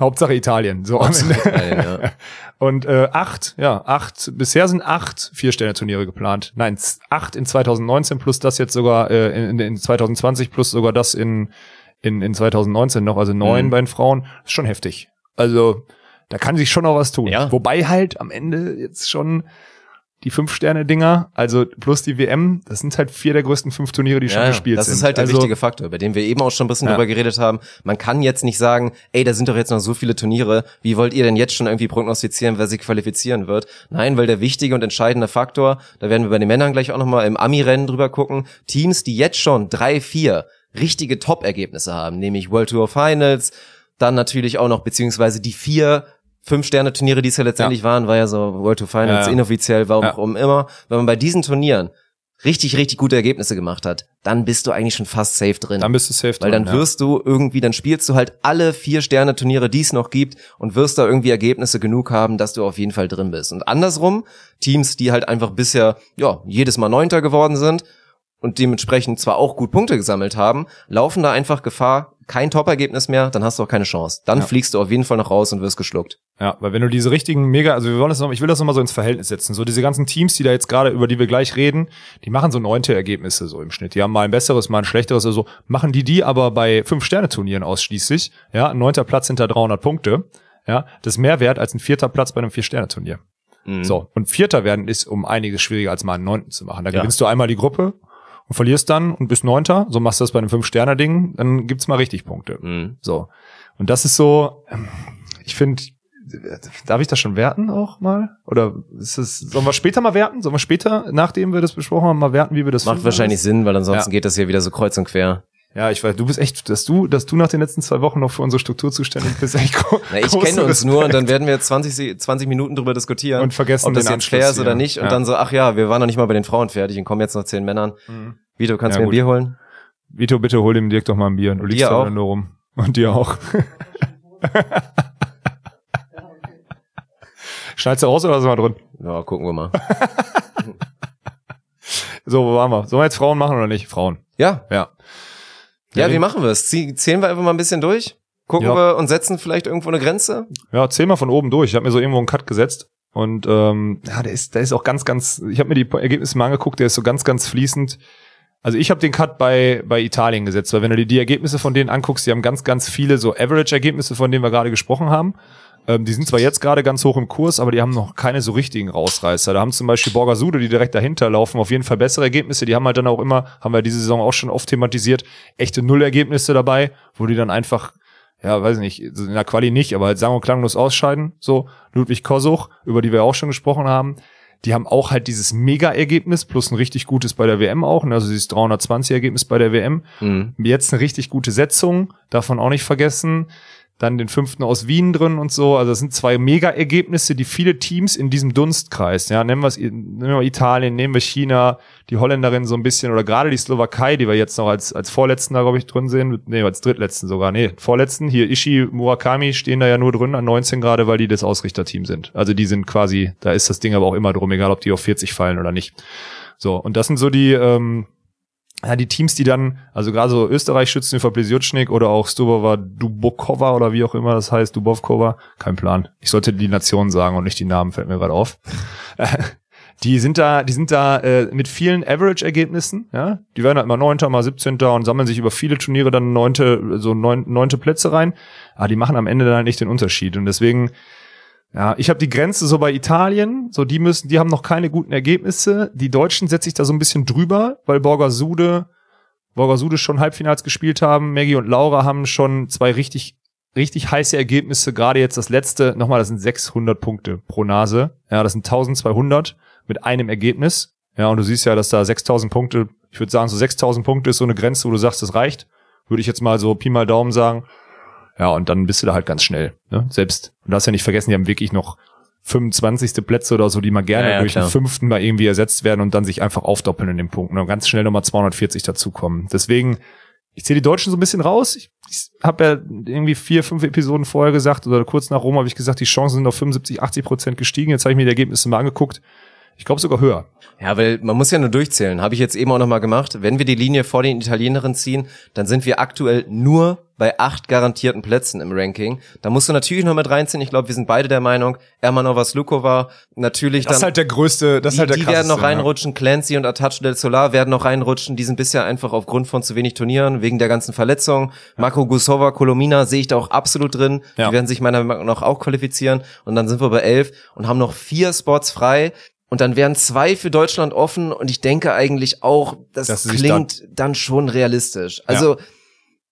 Hauptsache Italien. So Ende. Italien, ja. Und äh, acht, ja, acht, bisher sind acht Vier-Sterne-Turniere geplant. Nein, acht in 2019 plus das jetzt sogar äh, in, in 2020 plus sogar das in, in, in 2019 noch, also neun Mhm. bei den Frauen. ist schon heftig. Also da kann sich schon noch was tun. Ja. Wobei halt am Ende jetzt schon die Fünf-Sterne-Dinger, also plus die WM, das sind halt vier der größten fünf Turniere, die schon Ja, gespielt das sind. ist halt der also, wichtige Faktor, bei dem wir eben auch schon ein bisschen Ja. drüber geredet haben. Man kann jetzt nicht sagen, ey, da sind doch jetzt noch so viele Turniere. Wie wollt ihr denn jetzt schon irgendwie prognostizieren, wer sich qualifizieren wird? Nein, weil der wichtige und entscheidende Faktor, da werden wir bei den Männern gleich auch nochmal im Ami-Rennen drüber gucken, Teams, die jetzt schon drei, vier richtige Top-Ergebnisse haben, nämlich World Tour Finals, dann natürlich auch noch, beziehungsweise die vier Fünf-Sterne-Turniere, die es ja letztendlich waren, war ja so World Tour Finals Ja, ja. inoffiziell, warum Ja. auch immer. Wenn man bei diesen Turnieren richtig, richtig gute Ergebnisse gemacht hat, dann bist du eigentlich schon fast safe drin. dann bist du safe Weil dann drin, ja. wirst du irgendwie, dann spielst du halt alle vier Sterne-Turniere, die es noch gibt und wirst da irgendwie Ergebnisse genug haben, dass du auf jeden Fall drin bist. Und andersrum, Teams, die halt einfach bisher, ja, jedes Mal Neunter geworden sind und dementsprechend zwar auch gut Punkte gesammelt haben, laufen da einfach Gefahr, kein Top-Ergebnis mehr, dann hast du auch keine Chance. Dann Ja. fliegst du auf jeden Fall noch raus und wirst geschluckt. Ja, weil wenn du diese richtigen mega, also wir wollen das noch, ich will das noch mal so ins Verhältnis setzen. So diese ganzen Teams, die da jetzt gerade, über die wir gleich reden, die machen so neunte Ergebnisse so im Schnitt. Die haben mal ein besseres, mal ein schlechteres, also machen die die aber bei Fünf-Sterne-Turnieren ausschließlich. Ja, ein neunter Platz hinter 300 Punkte. Ja, das ist mehr wert als ein vierter Platz bei einem Vier-Sterne-Turnier. Mhm. So. Und Vierter werden ist um einiges schwieriger als mal einen Neunten zu machen. Da Ja. gewinnst du einmal die Gruppe und verlierst dann und bist Neunter. So machst du das bei einem Fünf-Sterne-Ding, dann gibt's mal richtig Punkte. Mhm. So. Und das ist so, ähm, ich finde, darf ich das schon werten auch mal? Oder ist es, sollen wir später mal werten? Sollen wir später, nachdem wir das besprochen haben, mal werten, wie wir das Macht wahrscheinlich alles? Sinn, weil ansonsten Ja. geht das hier wieder so kreuz und quer. Ja, ich weiß, du bist echt, dass du, dass du nach den letzten zwei Wochen noch für unsere Struktur zuständig bist, echt gro Na, ich kenne uns nur und dann Respekt. werden wir jetzt 20, Se- 20 Minuten drüber diskutieren. Und vergessen ob das jetzt fair ist oder nicht. Und Ja. dann so, ach ja, wir waren noch nicht mal bei den Frauen fertig und kommen jetzt noch zehn Männern. Vito, kannst Ja, du mir ein gut. Bier holen? Vito, bitte hol dem Dirk doch mal ein Bier. Du liegst Dir da auch? nur rum. Und dir auch. Schneidest du raus oder ist mal drin? Ja, gucken wir mal. So, wo waren wir? Sollen wir jetzt Frauen machen oder nicht? Frauen. Ja, Ja. Ja, wie machen wir es? Zählen wir einfach mal ein bisschen durch? Gucken Ja. wir und setzen vielleicht irgendwo eine Grenze? Ja, zähl mal von oben durch. Ich habe mir so irgendwo einen Cut gesetzt. Und ähm, ja, der ist, der ist auch ganz, ganz. Ich habe mir die Ergebnisse mal angeguckt, der ist so ganz, ganz fließend. Also ich habe den Cut bei, bei Italien gesetzt, weil wenn du dir die Ergebnisse von denen anguckst, die haben ganz, ganz viele so Average-Ergebnisse, von denen wir gerade gesprochen haben. Ähm, die sind zwar jetzt gerade ganz hoch im Kurs, aber die haben noch keine so richtigen Rausreißer. Da haben zum Beispiel Borgasude, die direkt dahinter laufen, auf jeden Fall bessere Ergebnisse. Die haben halt dann auch immer, haben wir diese Saison auch schon oft thematisiert, echte Nullergebnisse dabei, wo die dann einfach ja, weiß nicht, in der Quali nicht, aber halt sang- und klanglos ausscheiden. So, Ludwig Kosuch, über die wir auch schon gesprochen haben, die haben auch halt dieses Mega-Ergebnis plus ein richtig gutes bei der WM auch, ne, also dieses 320-Ergebnis bei der WM. Mhm. Jetzt eine richtig gute Setzung, davon auch nicht vergessen. Dann den fünften aus Wien drin und so. Also das sind zwei Mega-Ergebnisse, die viele Teams in diesem Dunstkreis, ja, nehmen wir es, nehmen wir Italien, nehmen wir China, die Holländerin so ein bisschen oder gerade die Slowakei, die wir jetzt noch als, als Vorletzten da, glaube ich, drin sehen. Nee, als Drittletzten sogar. Nee, Vorletzten. Hier Ishi, Murakami stehen da ja nur drin an 19 gerade, weil die das Ausrichterteam sind. Also die sind quasi, da ist das Ding aber auch immer drum, egal ob die auf 40 fallen oder nicht. So, und das sind so die, ähm, ja, die Teams, die dann, also gerade so Österreich schützen über Plesjutschnik oder auch Stubova Dubokova oder wie auch immer das heißt, Dubovkova, kein Plan. Ich sollte die Nation sagen und nicht die Namen, fällt mir gerade auf. Die sind da, die sind da äh, mit vielen Average-Ergebnissen, ja. Die werden halt mal Neunter, mal 17. und sammeln sich über viele Turniere dann neunte, so neun, neunte Plätze rein. Aber die machen am Ende dann halt nicht den Unterschied. Und deswegen, ja, ich habe die Grenze so bei Italien, so die müssen, die haben noch keine guten Ergebnisse. Die Deutschen setze ich da so ein bisschen drüber, weil Borgasude, Borgasude schon Halbfinals gespielt haben. Maggie und Laura haben schon zwei richtig, richtig heiße Ergebnisse. Gerade jetzt das letzte, nochmal, das sind 600 Punkte pro Nase. Ja, das sind 1200 mit einem Ergebnis. Ja, und du siehst ja, dass da 6000 Punkte, ich würde sagen, so 6000 Punkte ist so eine Grenze, wo du sagst, das reicht. Würde ich jetzt mal so Pi mal Daumen sagen. Ja, und dann bist du da halt ganz schnell. Ne? Selbst, und du hast ja nicht vergessen, die haben wirklich noch 25. Plätze oder so, die mal gerne Ja, ja, durch klar. den fünften mal irgendwie ersetzt werden und dann sich einfach aufdoppeln in den Punkten und ganz schnell nochmal 240 dazukommen. Deswegen, ich zähle die Deutschen so ein bisschen raus. Ich, ich habe ja irgendwie vier, fünf Episoden vorher gesagt, oder kurz nach Rom habe ich gesagt, die Chancen sind auf 75, 80 Prozent gestiegen. Jetzt habe ich mir die Ergebnisse mal angeguckt. Ich glaube sogar höher. Ja, weil man muss ja nur durchzählen. Habe ich jetzt eben auch nochmal gemacht. Wenn wir die Linie vor den Italienerinnen ziehen, dann sind wir aktuell nur bei acht garantierten Plätzen im Ranking. Da musst du natürlich noch mit reinziehen. Ich glaube, wir sind beide der Meinung, Ermanova Slukova, natürlich Das ist dann. halt der größte, das ist die, halt der die werden noch krasseste, ja. reinrutschen, Clancy und Atacho del Solar werden noch reinrutschen. Die sind bisher einfach aufgrund von zu wenig Turnieren, wegen der ganzen Verletzungen. Marco Gusova, Kolomina sehe ich da auch absolut drin. Ja. Die werden sich meiner Meinung nach auch qualifizieren. Und dann sind wir bei elf und haben noch vier Spots frei. Und dann wären zwei für Deutschland offen. Und ich denke eigentlich auch, das sich klingt dann schon realistisch. Also Ja,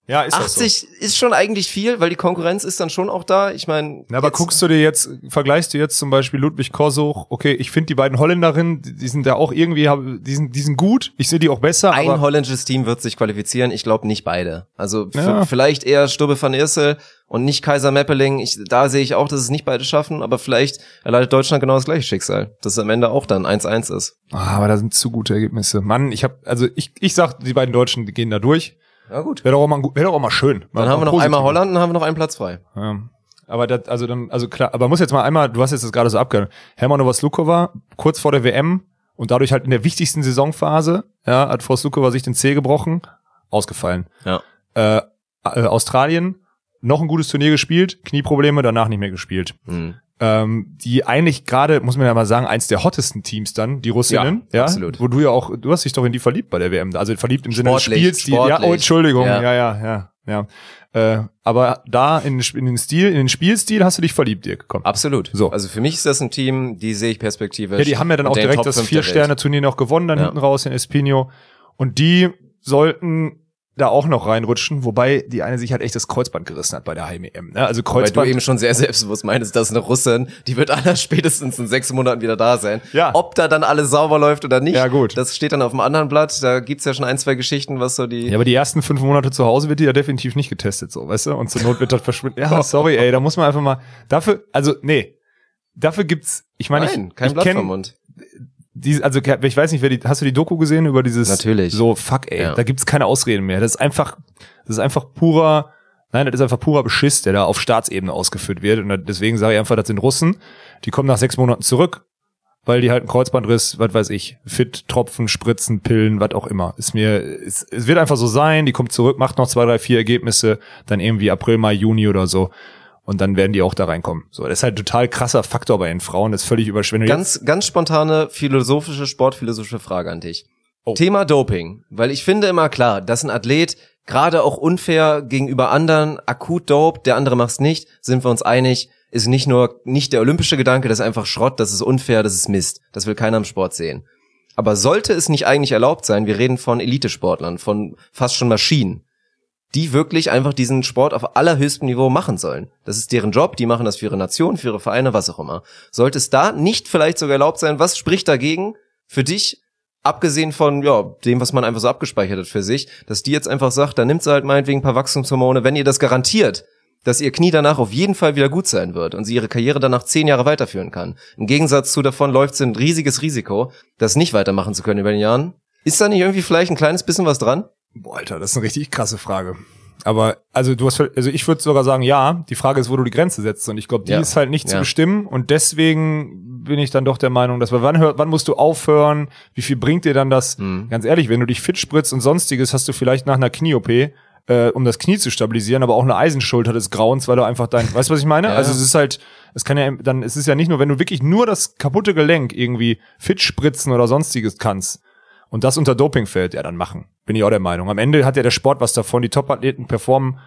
ist das so. 80 ist schon eigentlich viel, weil die Konkurrenz ist dann schon auch da. Ich meine, Na, aber jetzt- guckst du dir jetzt, vergleichst du jetzt zum Beispiel Ludwig Korsuch, okay, ich finde die beiden Holländerinnen, die sind ja auch irgendwie, die sind, die sind gut, ich sehe die auch besser, ein holländisches Team wird sich qualifizieren. Ich glaube nicht beide. Also Ja. vielleicht eher Stubbe van Irsel und nicht Kaiser Meppeling. Ich, da sehe ich auch, dass es nicht beide schaffen, aber vielleicht erleidet Deutschland genau das gleiche Schicksal, dass es am Ende auch dann 1-1 ist. Ah, aber da sind zu gute Ergebnisse. Mann, ich habe also ich, ich sag, die beiden Deutschen gehen da durch. Ja gut. Wäre doch auch mal wäre doch auch mal schön. Dann haben wir noch einmal Holland und dann haben wir noch einen Platz frei. Ja. Aber das, also dann, also klar, aber muss jetzt mal einmal, du hast jetzt das gerade so abgehört. Hermanova Slukova, kurz vor der WM und dadurch halt in der wichtigsten Saisonphase, ja, hat Frau Slukova sich den Zeh gebrochen, ausgefallen. Ja. Äh, äh, Australien, noch ein gutes Turnier gespielt, Knieprobleme, danach nicht mehr gespielt. Mhm. Ähm, die eigentlich gerade, muss man ja mal sagen, eins der hottesten Teams dann, die Russinnen, Ja, ja, absolut. wo du ja auch, du hast dich doch in die verliebt bei der WM, also verliebt im Sinne des Sportlich, Spielstil, ja, sportlich. oh, Entschuldigung, Ja. ja, ja, ja, ja. Äh, aber da in, in den Stil, in den Spielstil hast du dich verliebt, Dirk, komm. Absolut. So. Also für mich ist das ein Team, die sehe ich perspektivisch. Ja, die haben ja dann auch direkt das. Vier-Sterne-Turnier noch gewonnen, dann Ja. hinten raus in Espino. Und die sollten da auch noch reinrutschen, wobei die eine sich halt echt das Kreuzband gerissen hat bei der Heim-EM. Ne? Also Weil du Kreuzband. eben schon sehr selbstbewusst meintest, dass eine Russin, die wird aller spätestens in sechs Monaten wieder da sein. Ja. Ob da dann alles sauber läuft oder nicht, Ja, gut. das steht dann auf dem anderen Blatt. Da gibt's ja schon ein, zwei Geschichten, was so die... ja, aber die ersten fünf Monate zu Hause wird die ja definitiv nicht getestet, so, weißt du? Und zur Not wird das verschwinden. Ja, sorry, ey, da muss man einfach mal. Dafür, also, nee. Dafür gibt's, ich meine, ich, kein ich Blatt kenn vom Mund. Die, also ich weiß nicht, wer die, hast du die Doku gesehen über dieses? Natürlich. So, fuck, ey, Ja. da gibt's keine Ausreden mehr. Das ist einfach, das ist einfach purer, nein, das ist einfach purer Beschiss, der da auf Staatsebene ausgeführt wird. Und deswegen sage ich einfach, das sind Russen, die kommen nach sechs Monaten zurück, weil die halt einen Kreuzbandriss, was weiß ich, fit, Tropfen, Spritzen, Pillen, was auch immer. Ist mir, es, es wird einfach so sein, die kommt zurück, macht noch zwei, drei, vier Ergebnisse, dann irgendwie April, Mai, Juni oder so. Und dann werden die auch da reinkommen. So, das ist halt ein total krasser Faktor bei den Frauen, das ist völlig überschwindet. Ganz, ganz spontane philosophische, sportphilosophische Frage an dich. Oh. Thema Doping. Weil ich finde immer klar, dass ein Athlet gerade auch unfair gegenüber anderen akut dopt, der andere macht's nicht, sind wir uns einig, ist nicht nur nicht der olympische Gedanke, das ist einfach Schrott, das ist unfair, das ist Mist. Das will keiner im Sport sehen. Aber sollte es nicht eigentlich erlaubt sein, wir reden von Elitesportlern, von fast schon Maschinen, die wirklich einfach diesen Sport auf allerhöchstem Niveau machen sollen. Das ist deren Job, die machen das für ihre Nation, für ihre Vereine, was auch immer. Sollte es da nicht vielleicht sogar erlaubt sein, was spricht dagegen für dich, abgesehen von ja, dem, was man einfach so abgespeichert hat für sich, dass die jetzt einfach sagt, da nimmt sie halt meinetwegen ein paar Wachstumshormone, wenn ihr das garantiert, dass ihr Knie danach auf jeden Fall wieder gut sein wird und sie ihre Karriere danach zehn Jahre weiterführen kann. Im Gegensatz zu davon läuft sie ein riesiges Risiko, das nicht weitermachen zu können über den Jahren. Ist da nicht irgendwie vielleicht ein kleines bisschen was dran? Boah, Alter, das ist eine richtig krasse Frage. Aber also du hast also ich würde sogar sagen, ja, die Frage ist, wo du die Grenze setzt und ich glaube, die Ja. ist halt nicht zu Ja. bestimmen und deswegen bin ich dann doch der Meinung, dass wir wann hör, wann musst du aufhören? Wie viel bringt dir dann das? Mhm. Ganz ehrlich, wenn du dich fit spritzt und sonstiges, hast du vielleicht nach einer Knie-OP äh, um das Knie zu stabilisieren, aber auch eine Eisenschulter des Grauens, weil du einfach dein, weißt du, was ich meine? Ja. Also es ist halt, es kann ja dann, es ist ja nicht nur, wenn du wirklich nur das kaputte Gelenk irgendwie fit spritzen oder sonstiges kannst, und das unter Doping fällt, ja, dann machen. Bin ich auch der Meinung. Am Ende hat ja der Sport was davon. Die Top-Athleten performen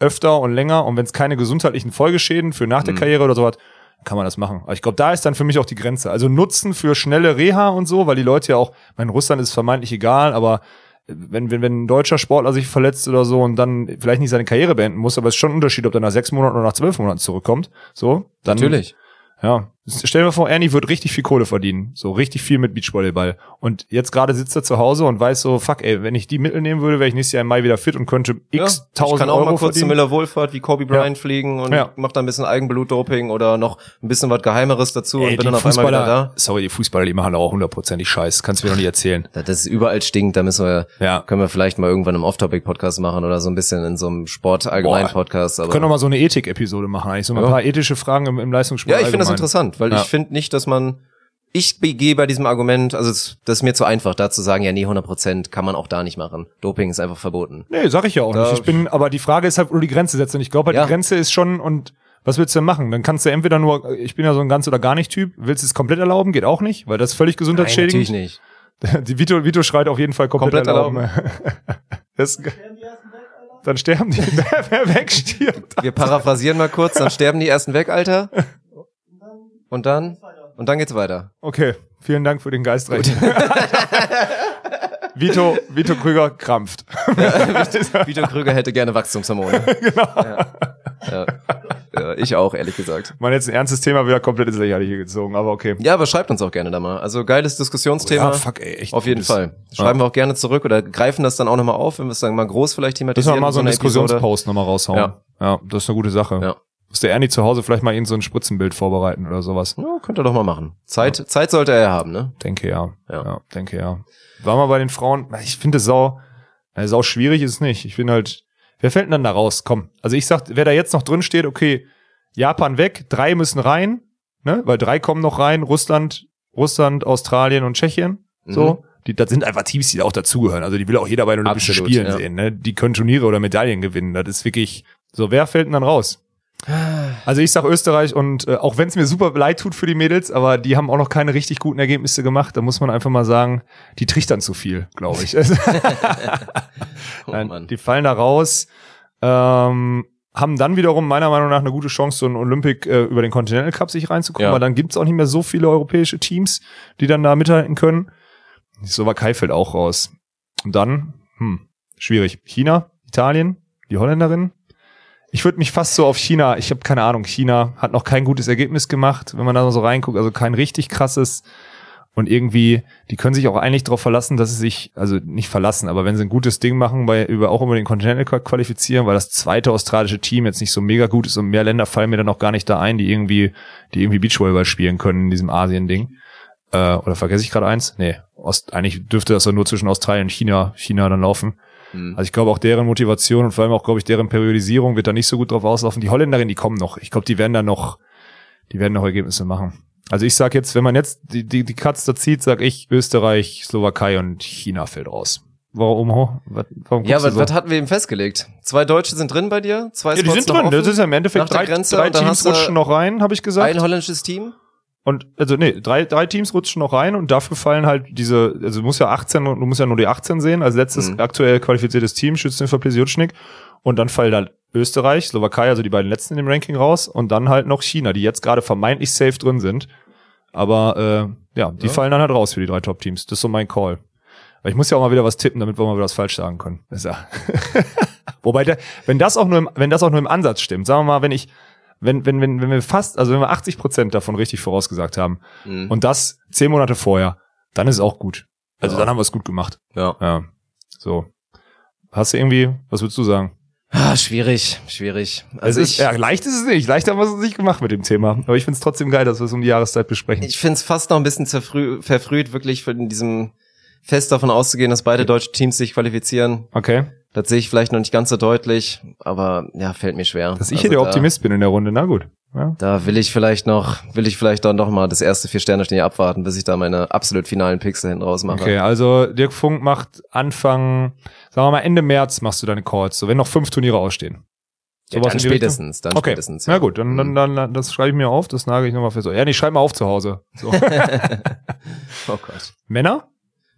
öfter und länger. Und wenn es keine gesundheitlichen Folgeschäden für nach der Mhm. Karriere oder so hat, kann man das machen. Aber ich glaube, da ist dann für mich auch die Grenze. Also Nutzen für schnelle Reha und so, weil die Leute ja auch, mein Russland ist vermeintlich egal, aber wenn, wenn, wenn ein deutscher Sportler sich verletzt oder so und dann vielleicht nicht seine Karriere beenden muss, aber es ist schon ein Unterschied, ob der nach sechs Monaten oder nach zwölf Monaten zurückkommt. So, dann Natürlich. ja, stell dir mal vor, Ernie wird richtig viel Kohle verdienen. So richtig viel mit Beachvolleyball. Und jetzt gerade sitzt er zu Hause und weiß so, fuck ey, wenn ich die Mittel nehmen würde, wäre ich nächstes Jahr im Mai wieder fit und könnte Ja, x ich tausend kann auch Euro mal kurz zu. Miller Wohlfahrt wie Kobe Bryant fliegen und Ja. mach da ein bisschen Eigenblutdoping oder noch ein bisschen was Geheimeres dazu Ey, und bin dann auf einmal wieder da. sorry, die Fußballer, die machen auch hundertprozentig Scheiß. Kannst du mir noch nicht erzählen. Dass es überall stinkt, da müssen wir, Ja. können wir vielleicht mal irgendwann im Off-Topic-Podcast machen oder so ein bisschen in so einem Sport-Allgemein-Podcast. Wir können doch mal so eine Ethik-Episode machen, eigentlich so Ja. ein paar ethische Fragen im, im Leistungssport. Ja, ich finde das allgemein. Weil Ja. ich finde nicht, dass man, ich gehe bei diesem Argument, also das ist mir zu einfach, da zu sagen, ja nee, 100% kann man auch da nicht machen. Doping ist einfach verboten. Nee, sag ich ja auch Da- nicht. Ich bin, aber die Frage ist halt, wo du die Grenze setzt. Und ich glaube halt, Ja. die Grenze ist schon, und was willst du denn machen? Dann kannst du entweder nur, ich bin ja so ein ganz oder gar nicht Typ, willst du es komplett erlauben? Geht auch nicht, weil das ist völlig Nein, gesundheitsschädigend. natürlich nicht. Die Vito, Vito schreit auf jeden Fall komplett, Komplett erlauben. das, dann sterben die, wer, wer wegstirbt. Wir paraphrasieren mal kurz, dann sterben die ersten weg, Alter. Und dann? Und dann geht's weiter. Okay, vielen Dank für den geistreichen. Vito, Vito Krüger krampft. Vito Krüger hätte gerne Wachstumshormone. genau. Ja. Ja. ja, ich auch, ehrlich gesagt. Man jetzt ein ernstes Thema wieder komplett ins Lächerliche gezogen, aber okay. Ja, aber schreibt uns auch gerne da mal. Also geiles Diskussionsthema. Ja, fuck, ey, echt Auf jeden. Fall. Schreiben wir auch gerne zurück oder greifen das dann auch nochmal auf, wenn wir es dann mal groß vielleicht thematisieren. wir mal so einen. Diskussionspost nochmal raushauen. Ja. ja, das ist eine gute Sache. Ja. Muss der Ernie zu Hause vielleicht mal irgend so ein Spritzenbild vorbereiten oder sowas? Ja, könnt ihr doch mal machen. Zeit, Zeit sollte er ja haben, ne? Denke ja. Ja. ja. denke ja. War mal bei den Frauen, ich finde es sau, äh, sau schwierig ist es nicht. Ich bin halt, wer fällt denn dann da raus? Komm. Also ich sag, wer da jetzt noch drin steht, okay, Japan weg, drei müssen rein, ne? Weil drei kommen noch rein, Russland, Russland, Australien und Tschechien. So. Mhm. Die, das sind einfach Teams, die da auch dazugehören. Also die will auch jeder bei den Olympischen Absolut, Spielen ja. sehen. Ne? Die können Turniere oder Medaillen gewinnen. Das ist wirklich so. Wer fällt denn dann raus? Also ich sag Österreich und äh, auch wenn es mir super leid tut für die Mädels, aber die haben auch noch keine richtig guten Ergebnisse gemacht. Da muss man einfach mal sagen, die trichtern zu viel, glaube ich. Oh, Nein, die fallen da raus. Ähm, haben dann wiederum meiner Meinung nach eine gute Chance, so ein Olympic äh, über den Continental Cup sich reinzukommen, Ja. weil dann gibt's auch nicht mehr so viele europäische Teams, die dann da mithalten können. So war Kai fällt auch raus. Und dann, hm, schwierig. China, Italien, die Holländerin. Ich würde mich fast so auf China, ich habe keine Ahnung, China hat noch kein gutes Ergebnis gemacht, wenn man da so reinguckt, also kein richtig krasses. Und irgendwie, die können sich auch eigentlich darauf verlassen, dass sie sich, also nicht verlassen, aber wenn sie ein gutes Ding machen, bei, über, auch über den Continental qualifizieren, weil das zweite australische Team jetzt nicht so mega gut ist und mehr Länder fallen mir dann auch gar nicht da ein, die irgendwie, die irgendwie Beachvolleyball spielen können in diesem Asien-Ding. Äh, oder vergesse ich gerade eins? Nee, Ost, eigentlich dürfte das doch nur zwischen Australien und China, China dann laufen. Also ich glaube auch deren Motivation und vor allem auch, glaube ich, deren Periodisierung wird da nicht so gut drauf auslaufen. Die Holländerin, die kommen noch. Ich glaube, die werden da noch, die werden noch Ergebnisse machen. Also ich sag jetzt, wenn man jetzt die, die, die Katze da zieht, sag ich Österreich, Slowakei und China fällt raus. Warum? Warum Ja, was, so? was hatten wir eben festgelegt? Zwei Deutsche sind drin bei dir? Zwei ja, die Spots sind drin. offen? Das ist ja im Endeffekt Nach der drei, Grenze drei Teams rutschen noch rein, habe ich gesagt. Ein holländisches Team? Und also nee, drei, drei Teams rutschen noch rein und dafür fallen halt diese, also du musst ja 18, und du musst ja nur die 18 sehen, als letztes Mhm. aktuell qualifiziertes Team, Schützen für Plesiotschnik. Und dann fallen halt Österreich, Slowakei, also die beiden letzten in dem Ranking raus und dann halt noch China, die jetzt gerade vermeintlich safe drin sind. Aber äh, ja, die Ja. fallen dann halt raus für die drei Top-Teams. Das ist so mein Call. Weil ich muss ja auch mal wieder was tippen, damit wir mal wieder was falsch sagen können. Das ist ja Wobei, der, wenn das auch nur im, wenn das auch nur im Ansatz stimmt, sagen wir mal, wenn ich, wenn, wenn, wenn, wenn wir fast, also wenn wir 80 Prozent davon richtig vorausgesagt haben Mhm. und das zehn Monate vorher, dann ist es auch gut. Also Ja. dann haben wir es gut gemacht. Ja. Ja. So. Hast du irgendwie, was würdest du sagen? Ah, schwierig, schwierig. Also es ist, ich, ja, leicht ist es nicht. Leicht haben wir es nicht gemacht mit dem Thema. Aber ich find's trotzdem geil, dass wir es um die Jahreszeit besprechen. ich finde es fast noch ein bisschen zerfrüh, verfrüht, wirklich von diesem Fest davon auszugehen, dass beide deutsche Teams sich qualifizieren. okay. Das sehe ich vielleicht noch nicht ganz so deutlich, aber ja, fällt mir schwer. Dass ich Also hier der da- Optimist bin in der Runde, na gut. Ja. Da will ich vielleicht noch, will ich vielleicht dann noch mal das erste vier Sterne stehen abwarten, bis ich da meine absolut finalen da hinten raus mache. Okay, also Dirk Funk macht Anfang, sagen wir mal Ende März machst du deine Calls, so wenn noch fünf Turniere ausstehen. Ja, Sowas dann spätestens, dann Okay, spätestens. na gut, dann, dann, dann, dann das schreibe ich mir auf, das nagel ich nochmal für so. Ja, nee, schreib mal auf zu Hause. So. oh Gott. Männer?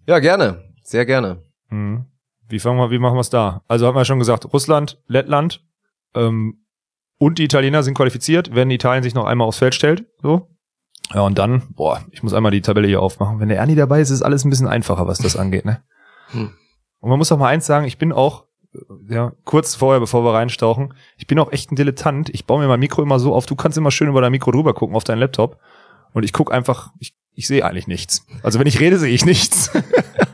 Ja, gerne. Sehr gerne. Mhm. Wie fangen wir, wie machen wir es da? Also haben wir ja schon gesagt, Russland, Lettland ähm, und die Italiener sind qualifiziert, wenn Italien sich noch einmal aufs Feld stellt. So. Ja, und dann, boah, ich muss einmal die Tabelle hier aufmachen. Wenn der Ernie dabei ist, ist alles ein bisschen einfacher, was das angeht, ne? Hm. Und man muss auch mal eins sagen, ich bin auch, äh, ja, kurz vorher, bevor wir reinstauchen, ich bin auch echt ein Dilettant. Ich baue mir mein Mikro immer so auf, du kannst immer schön über dein Mikro drüber gucken auf deinen Laptop. Und ich guck einfach, ich, ich sehe eigentlich nichts. Also wenn ich rede, sehe ich nichts.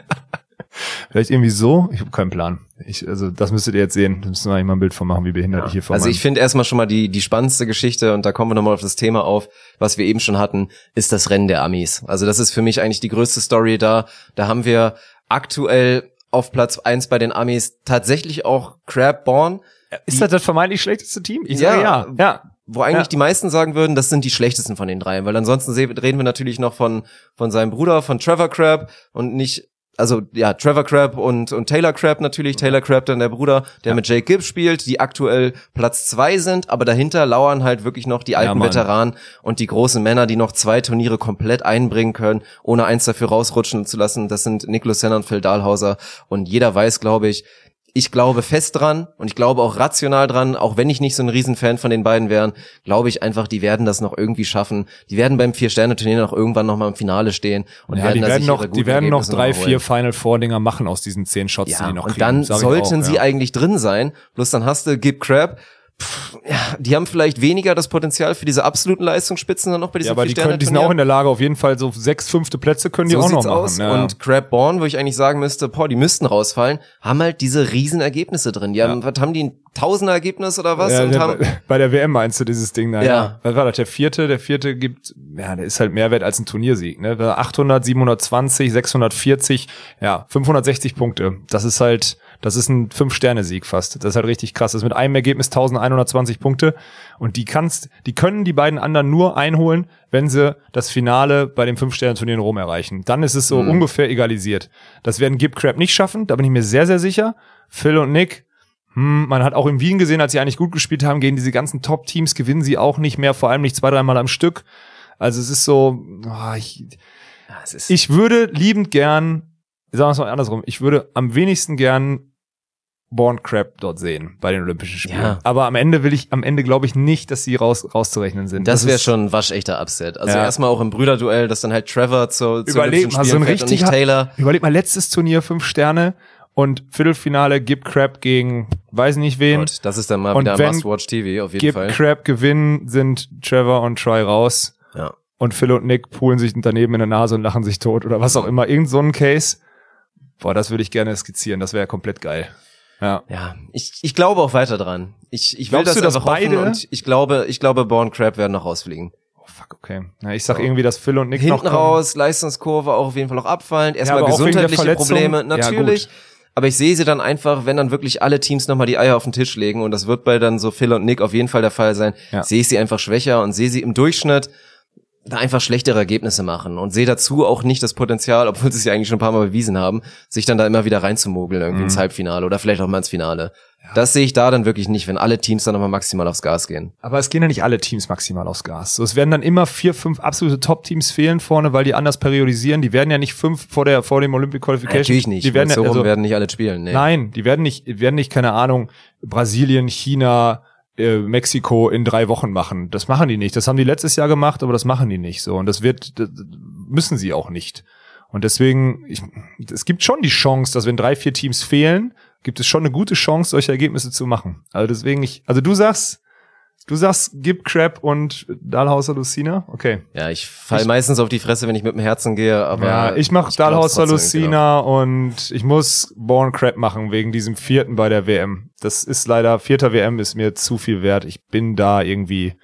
Vielleicht irgendwie so? Ich habe keinen Plan. Ich, also das müsstet ihr jetzt sehen. Da müssen wir eigentlich mal ein Bild von machen, wie behindert ich hier vor Also ich finde erstmal schon mal die, die spannendste Geschichte, und da kommen wir nochmal auf das Thema auf, was wir eben schon hatten, ist das Rennen der Amis. Also das ist für mich eigentlich die größte Story da. Da haben wir aktuell auf Platz eins bei den Amis tatsächlich auch Crab Born, Ist das das vermeintlich schlechteste Team? Ich Ja. sage ja. Ja. wo eigentlich Ja. die meisten sagen würden, das sind die schlechtesten von den dreien, weil ansonsten reden wir natürlich noch von, von seinem Bruder, von Trevor Crab und nicht, also ja, Trevor Crab und, und Taylor Crab natürlich, Taylor Crab dann der Bruder, der mit Jake Gibbs spielt, die aktuell Platz zwei sind, aber dahinter lauern halt wirklich noch die alten Mann. Veteranen und die großen Männer, die noch zwei Turniere komplett einbringen können, ohne eins dafür rausrutschen zu lassen. Das sind Niklas Senner und Phil Dahlhauser. Und jeder weiß, glaube ich, ich glaube fest dran und ich glaube auch rational dran, auch wenn ich nicht so ein Riesenfan von den beiden wären, glaube ich einfach, die werden das noch irgendwie schaffen. Die werden beim Vier-Sterne-Turnier noch irgendwann noch mal im Finale stehen und ja, werden die werden noch, die werden noch drei, holen. vier Final Four Dinger machen aus diesen zehn Shots, die Ja, die noch und kriegen. dann Sag ich sollten auch, sie ja. eigentlich drin sein. Bloß dann hast du Gib Crab. Pff, ja, die haben vielleicht weniger das Potenzial für diese absoluten Leistungsspitzen dann noch bei Ja, diesem aber die, können, die sind auch in der Lage, auf jeden Fall so sechs, fünfte Plätze können die so auch noch machen. aus. Ja. Und Crab Born, wo ich eigentlich sagen müsste, boah, die müssten rausfallen, haben halt diese riesen Ergebnisse drin. Die haben, was haben die, ein Tausender Ergebnis oder was? Ja, und der, haben, bei der WM meinst du dieses Ding da? Ja. Was war das? Der vierte? Der vierte gibt, ja, der ist halt mehr wert als ein Turniersieg, ne? 800, 720, 640, ja, 560 Punkte. Das ist halt, das ist ein Fünf-Sterne-Sieg fast. Das ist halt richtig krass. Das ist mit einem Ergebnis 1120 Punkte. Und die kannst, die können die beiden anderen nur einholen, wenn sie das Finale bei dem Fünf-Sterne-Turnier in Rom erreichen. Dann ist es so Mhm. ungefähr egalisiert. Das werden Gib Crab nicht schaffen, da bin ich mir sehr, sehr sicher. Phil und Nick, hm, man hat auch in Wien gesehen, als sie eigentlich gut gespielt haben, gegen diese ganzen Top-Teams gewinnen sie auch nicht mehr, vor allem nicht zwei, dreimal am Stück. Also es ist so, oh, ich, Ja, es ist, ich würde liebend gern, sagen wir es mal andersrum, ich würde am wenigsten gern Born Crab dort sehen bei den Olympischen Spielen. Ja. Aber am Ende will ich, am Ende glaube ich nicht, dass sie raus, rauszurechnen sind. das wäre ist- schon ein waschechter Upset. Also Ja. erstmal auch im Brüderduell, dass dann halt Trevor zu, zu Überleg mal, so ein richtiger- Taylor. Überleg mal, letztes Turnier fünf Sterne Und Viertelfinale Gib Crab gegen weiß nicht wen. Gut, das ist dann mal Und wieder wenn Must-Watch TV, auf jeden Gib Fall. Crab gewinnen, sind Trevor und Troy raus. Ja. Und Phil und Nick poolen sich daneben in der Nase und lachen sich tot oder was auch immer. Irgend so ein Case. Boah, das würde ich gerne skizzieren. Das wäre ja komplett geil. Ja. Ja, ich, ich glaube auch weiter dran. Ich, ich will Glaubst das du, einfach beide- und ich glaube, ich glaube, Born Crab werden noch rausfliegen. Oh, fuck, okay. Na, ich sag irgendwie, dass Phil und Nick noch Hinten kommen. raus, Leistungskurve auch auf jeden Fall noch abfallend. Erstmal der gesundheitliche. Probleme, Ja, natürlich. gut. aber ich sehe sie dann einfach, wenn dann wirklich alle Teams nochmal die Eier auf den Tisch legen und das wird bei dann so Phil und Nick auf jeden Fall der Fall sein, Ja. sehe ich sie einfach schwächer und sehe sie im Durchschnitt da einfach schlechtere Ergebnisse machen und sehe dazu auch nicht das Potenzial, obwohl sie es ja eigentlich schon ein paar Mal bewiesen haben, sich dann da immer wieder reinzumogeln irgendwie Mhm. ins Halbfinale oder vielleicht auch mal ins Finale. Das sehe ich da dann wirklich nicht, wenn alle Teams dann nochmal maximal aufs Gas gehen. Aber es gehen ja nicht alle Teams maximal aufs Gas. So, es werden dann immer vier, fünf absolute Top-Teams fehlen vorne, weil die anders periodisieren. Die werden ja nicht fünf vor der, vor dem Olympic Qualification. Natürlich nicht. Die werden so ja, also, werden nicht alle spielen. Nee. Nein, die werden nicht, die werden nicht, keine Ahnung, Brasilien, China, äh, Mexiko in drei Wochen machen. Das machen die nicht. Das haben die letztes Jahr gemacht, aber das machen die nicht so. Und das wird, das müssen sie auch nicht. Und deswegen, ich, es gibt schon die Chance, dass wenn drei, vier Teams fehlen, gibt es schon eine gute Chance, solche Ergebnisse zu machen. Also deswegen, ich, also du sagst, du sagst, gib Crab und Dahlhauser Lucina? Okay. Ja, ich fall Ich- meistens auf die Fresse, wenn ich mit dem Herzen gehe, aber ja, ich mach trotzdem irgendwie Lucina und ich muss Born Crab machen wegen diesem vierten bei der WM. Das ist leider, vierter WM ist mir zu viel wert. Ich bin da irgendwie,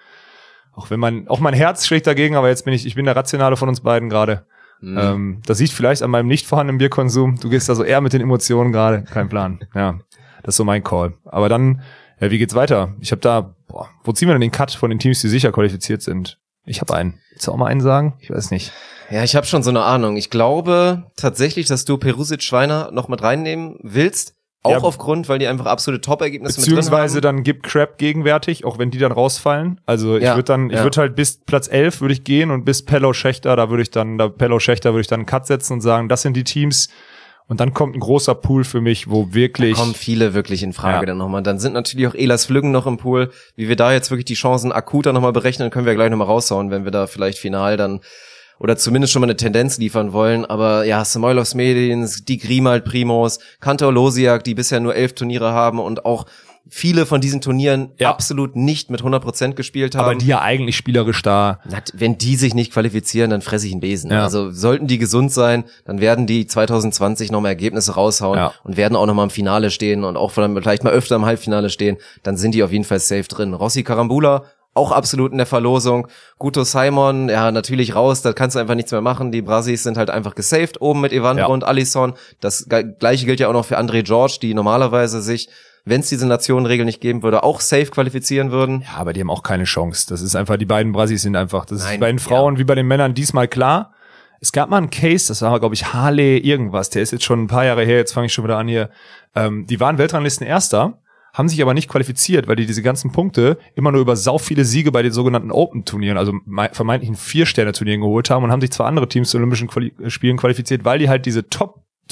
auch wenn man, auch mein Herz schlägt dagegen, aber jetzt bin ich, ich bin der Rationale von uns beiden gerade. Mhm. Ähm, das sieht vielleicht an meinem nicht vorhandenen Bierkonsum. Du gehst da so eher mit den Emotionen gerade. Kein Plan. Ja, das ist so mein Call. Aber dann, ja, wie geht's weiter? Ich habe da, boah, wo ziehen wir denn den Cut von den Teams, die sicher qualifiziert sind? Ich habe einen. Willst du auch mal einen sagen? Ich weiß nicht. Ja, ich habe schon so eine Ahnung. Ich glaube tatsächlich, dass du Perusic Schweiner noch mit reinnehmen willst. Auch Ja. aufgrund, weil die einfach absolute Top-Ergebnisse mit drin Beziehungsweise haben. dann gibt Crab gegenwärtig, auch wenn die dann rausfallen. Also ich Ja, würde dann, ich ja. würde halt bis Platz 11 würde ich gehen und bis Pello Schächter, da würde ich dann, da Pello Schächter würde ich dann einen Cut setzen und sagen, das sind die Teams. Und dann kommt ein großer Pool für mich, wo wirklich, kommen viele wirklich in Frage Ja. dann nochmal. Dann sind natürlich auch Elas Flüggen noch im Pool. Wie wir da jetzt wirklich die Chancen akuter nochmal berechnen, können wir gleich nochmal raushauen, wenn wir da vielleicht final dann oder zumindest schon mal eine Tendenz liefern wollen. Aber ja, Samoilovs Medins, die Grimald Primos, Kantor Losiak, die bisher nur elf Turniere haben und auch viele von diesen Turnieren Ja. absolut nicht mit 100% gespielt haben. aber die ja eigentlich spielerisch da. Wenn die sich nicht qualifizieren, dann fresse ich einen Besen. Ja. Also sollten die gesund sein, dann werden die 2020 nochmal Ergebnisse raushauen Ja. und werden auch nochmal im Finale stehen und auch vielleicht mal öfter im Halbfinale stehen. Dann sind die auf jeden Fall safe drin. Rossi Karambula, auch absolut in der Verlosung. Guto Simon, ja, natürlich raus, da kannst du einfach nichts mehr machen. Die Brasis sind halt einfach gesaved oben mit Evandro Ja. und Alisson. Das gleiche gilt ja auch noch für André George, die normalerweise sich, wenn es diese Nationenregel nicht geben würde, auch safe qualifizieren würden. Ja, aber die haben auch keine Chance. Das ist einfach, die beiden Brasis sind einfach, das Nein, ist bei den Frauen wie bei den Männern diesmal klar. Es gab mal einen Case, das war, glaube ich, Harley irgendwas, der ist jetzt schon ein paar Jahre her, jetzt fange ich schon wieder an hier. Ähm, die waren Weltranglisten Erster, haben sich aber nicht qualifiziert, weil die diese ganzen Punkte immer nur über sau viele Siege bei den sogenannten Open-Turnieren, also mei- vermeintlichen Vier-Sterne-Turnieren geholt haben und haben sich zwar andere Teams zu Olympischen Quali Spielen qualifiziert, weil die halt diese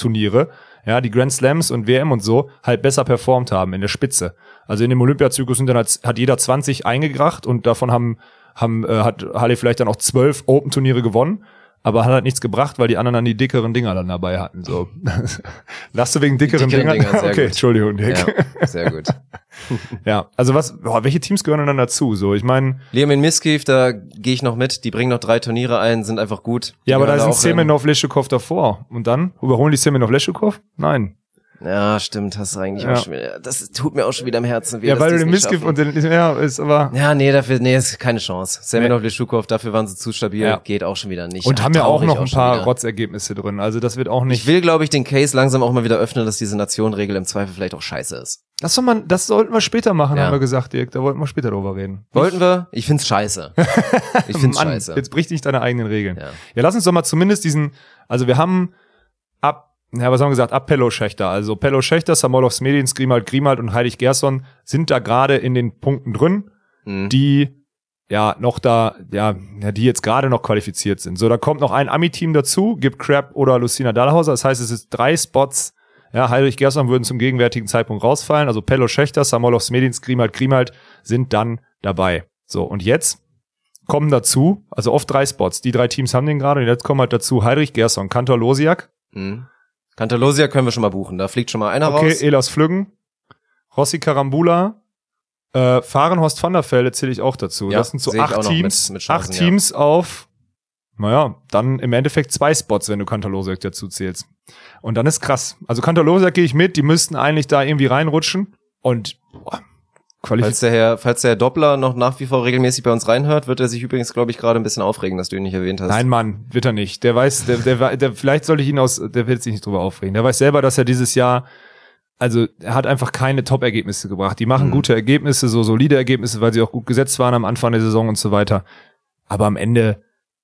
Top-Turniere, ja, die Grand Slams und WM und so, halt besser performt haben in der Spitze. Also in dem Olympiazyklus sind dann halt, hat jeder 20 eingegracht und davon haben, haben äh, hat Halle vielleicht dann auch zwölf Open-Turniere gewonnen. Aber hat halt nichts gebracht, weil die anderen dann die dickeren Dinger dann dabei hatten. So. Lachst du wegen dickeren, dickeren Dingern? Dinger, okay, gut. Entschuldigung, Dick. Ja, sehr gut. Ja, also was, boah, welche Teams gehören denn dann dazu? So, ich meine, in Miskiv, da gehe ich noch mit. Die bringen noch drei Turniere ein, sind einfach gut. Die ja, aber da sind. Semenov, Leschukov davor. Und dann? Überholen die Semenov, Leschukov? Nein. Ja, stimmt, hast du eigentlich Ja. auch schon wieder. Das tut mir auch schon wieder im Herzen weh. Ja, weil du den schaffen. und den, ja, ist aber, Ja, nee, dafür, nee, ist keine Chance. Semenov, Leschukov, dafür waren sie zu stabil, Ja. geht auch schon wieder nicht. und Ach, haben ja auch noch ein schon paar. Rotzergebnisse drin. Also das wird auch Ich nicht. will, glaube ich, den Case langsam auch mal wieder öffnen, dass diese Nationenregel im Zweifel vielleicht auch scheiße ist. Das soll man, das sollten wir später machen, Ja. haben wir gesagt, Dirk. Da wollten wir später drüber reden. Wollten wir? Ich find's scheiße. Ich find's Mann, scheiße. Jetzt bricht nicht deine eigenen Regeln. Ja. Ja, lass uns doch mal zumindest diesen, also wir haben ab, ja, was haben wir gesagt, ab Pello Schächter. Also Pello Schächter, Samolovs Medins, Grimald Grimald und Heilig Gerson sind da gerade in den Punkten drin, Mhm. die ja noch da, ja, die jetzt gerade noch qualifiziert sind. So, da kommt noch ein Ami-Team dazu, gibt Crab oder Lucina Dahlhauser. Das heißt, es ist drei Spots. Ja, Heinrich Gerson würden zum gegenwärtigen Zeitpunkt rausfallen. Also Pello Schächter, Samolovs Medins, Grimald Grimald sind dann dabei. So, und jetzt kommen dazu, also oft drei Spots. Die drei Teams haben den gerade und jetzt kommen halt dazu Heinrich Gerson, Kantor Losiak, Mhm. Cantalosia können wir schon mal buchen. Da fliegt schon mal einer Okay, raus. Elas Flüggen, Rossi Karambula, äh, Fahrenhorst van der Velde zähle ich auch dazu. Ja, das sind so acht Teams, mit- mit Chancen, acht ja. Teams auf, naja, dann im Endeffekt zwei Spots, wenn du Kantalosiak dazu zählst. Und dann ist krass. Also Kantalosiak gehe ich mit, die müssten eigentlich da irgendwie reinrutschen und boah, Falls der Herr, falls der Herr Doppler noch nach wie vor regelmäßig bei uns reinhört, wird er sich übrigens, glaube ich, gerade ein bisschen aufregen, dass du ihn nicht erwähnt hast. Nein, Mann, wird er nicht. Der weiß, der, der, der, vielleicht sollte ich ihn aus, der wird sich nicht drüber aufregen. Der weiß selber, dass er dieses Jahr, also er hat einfach keine Top-Ergebnisse gebracht. Die machen Mhm. gute Ergebnisse, so solide Ergebnisse, weil sie auch gut gesetzt waren am Anfang der Saison und so weiter. Aber am Ende,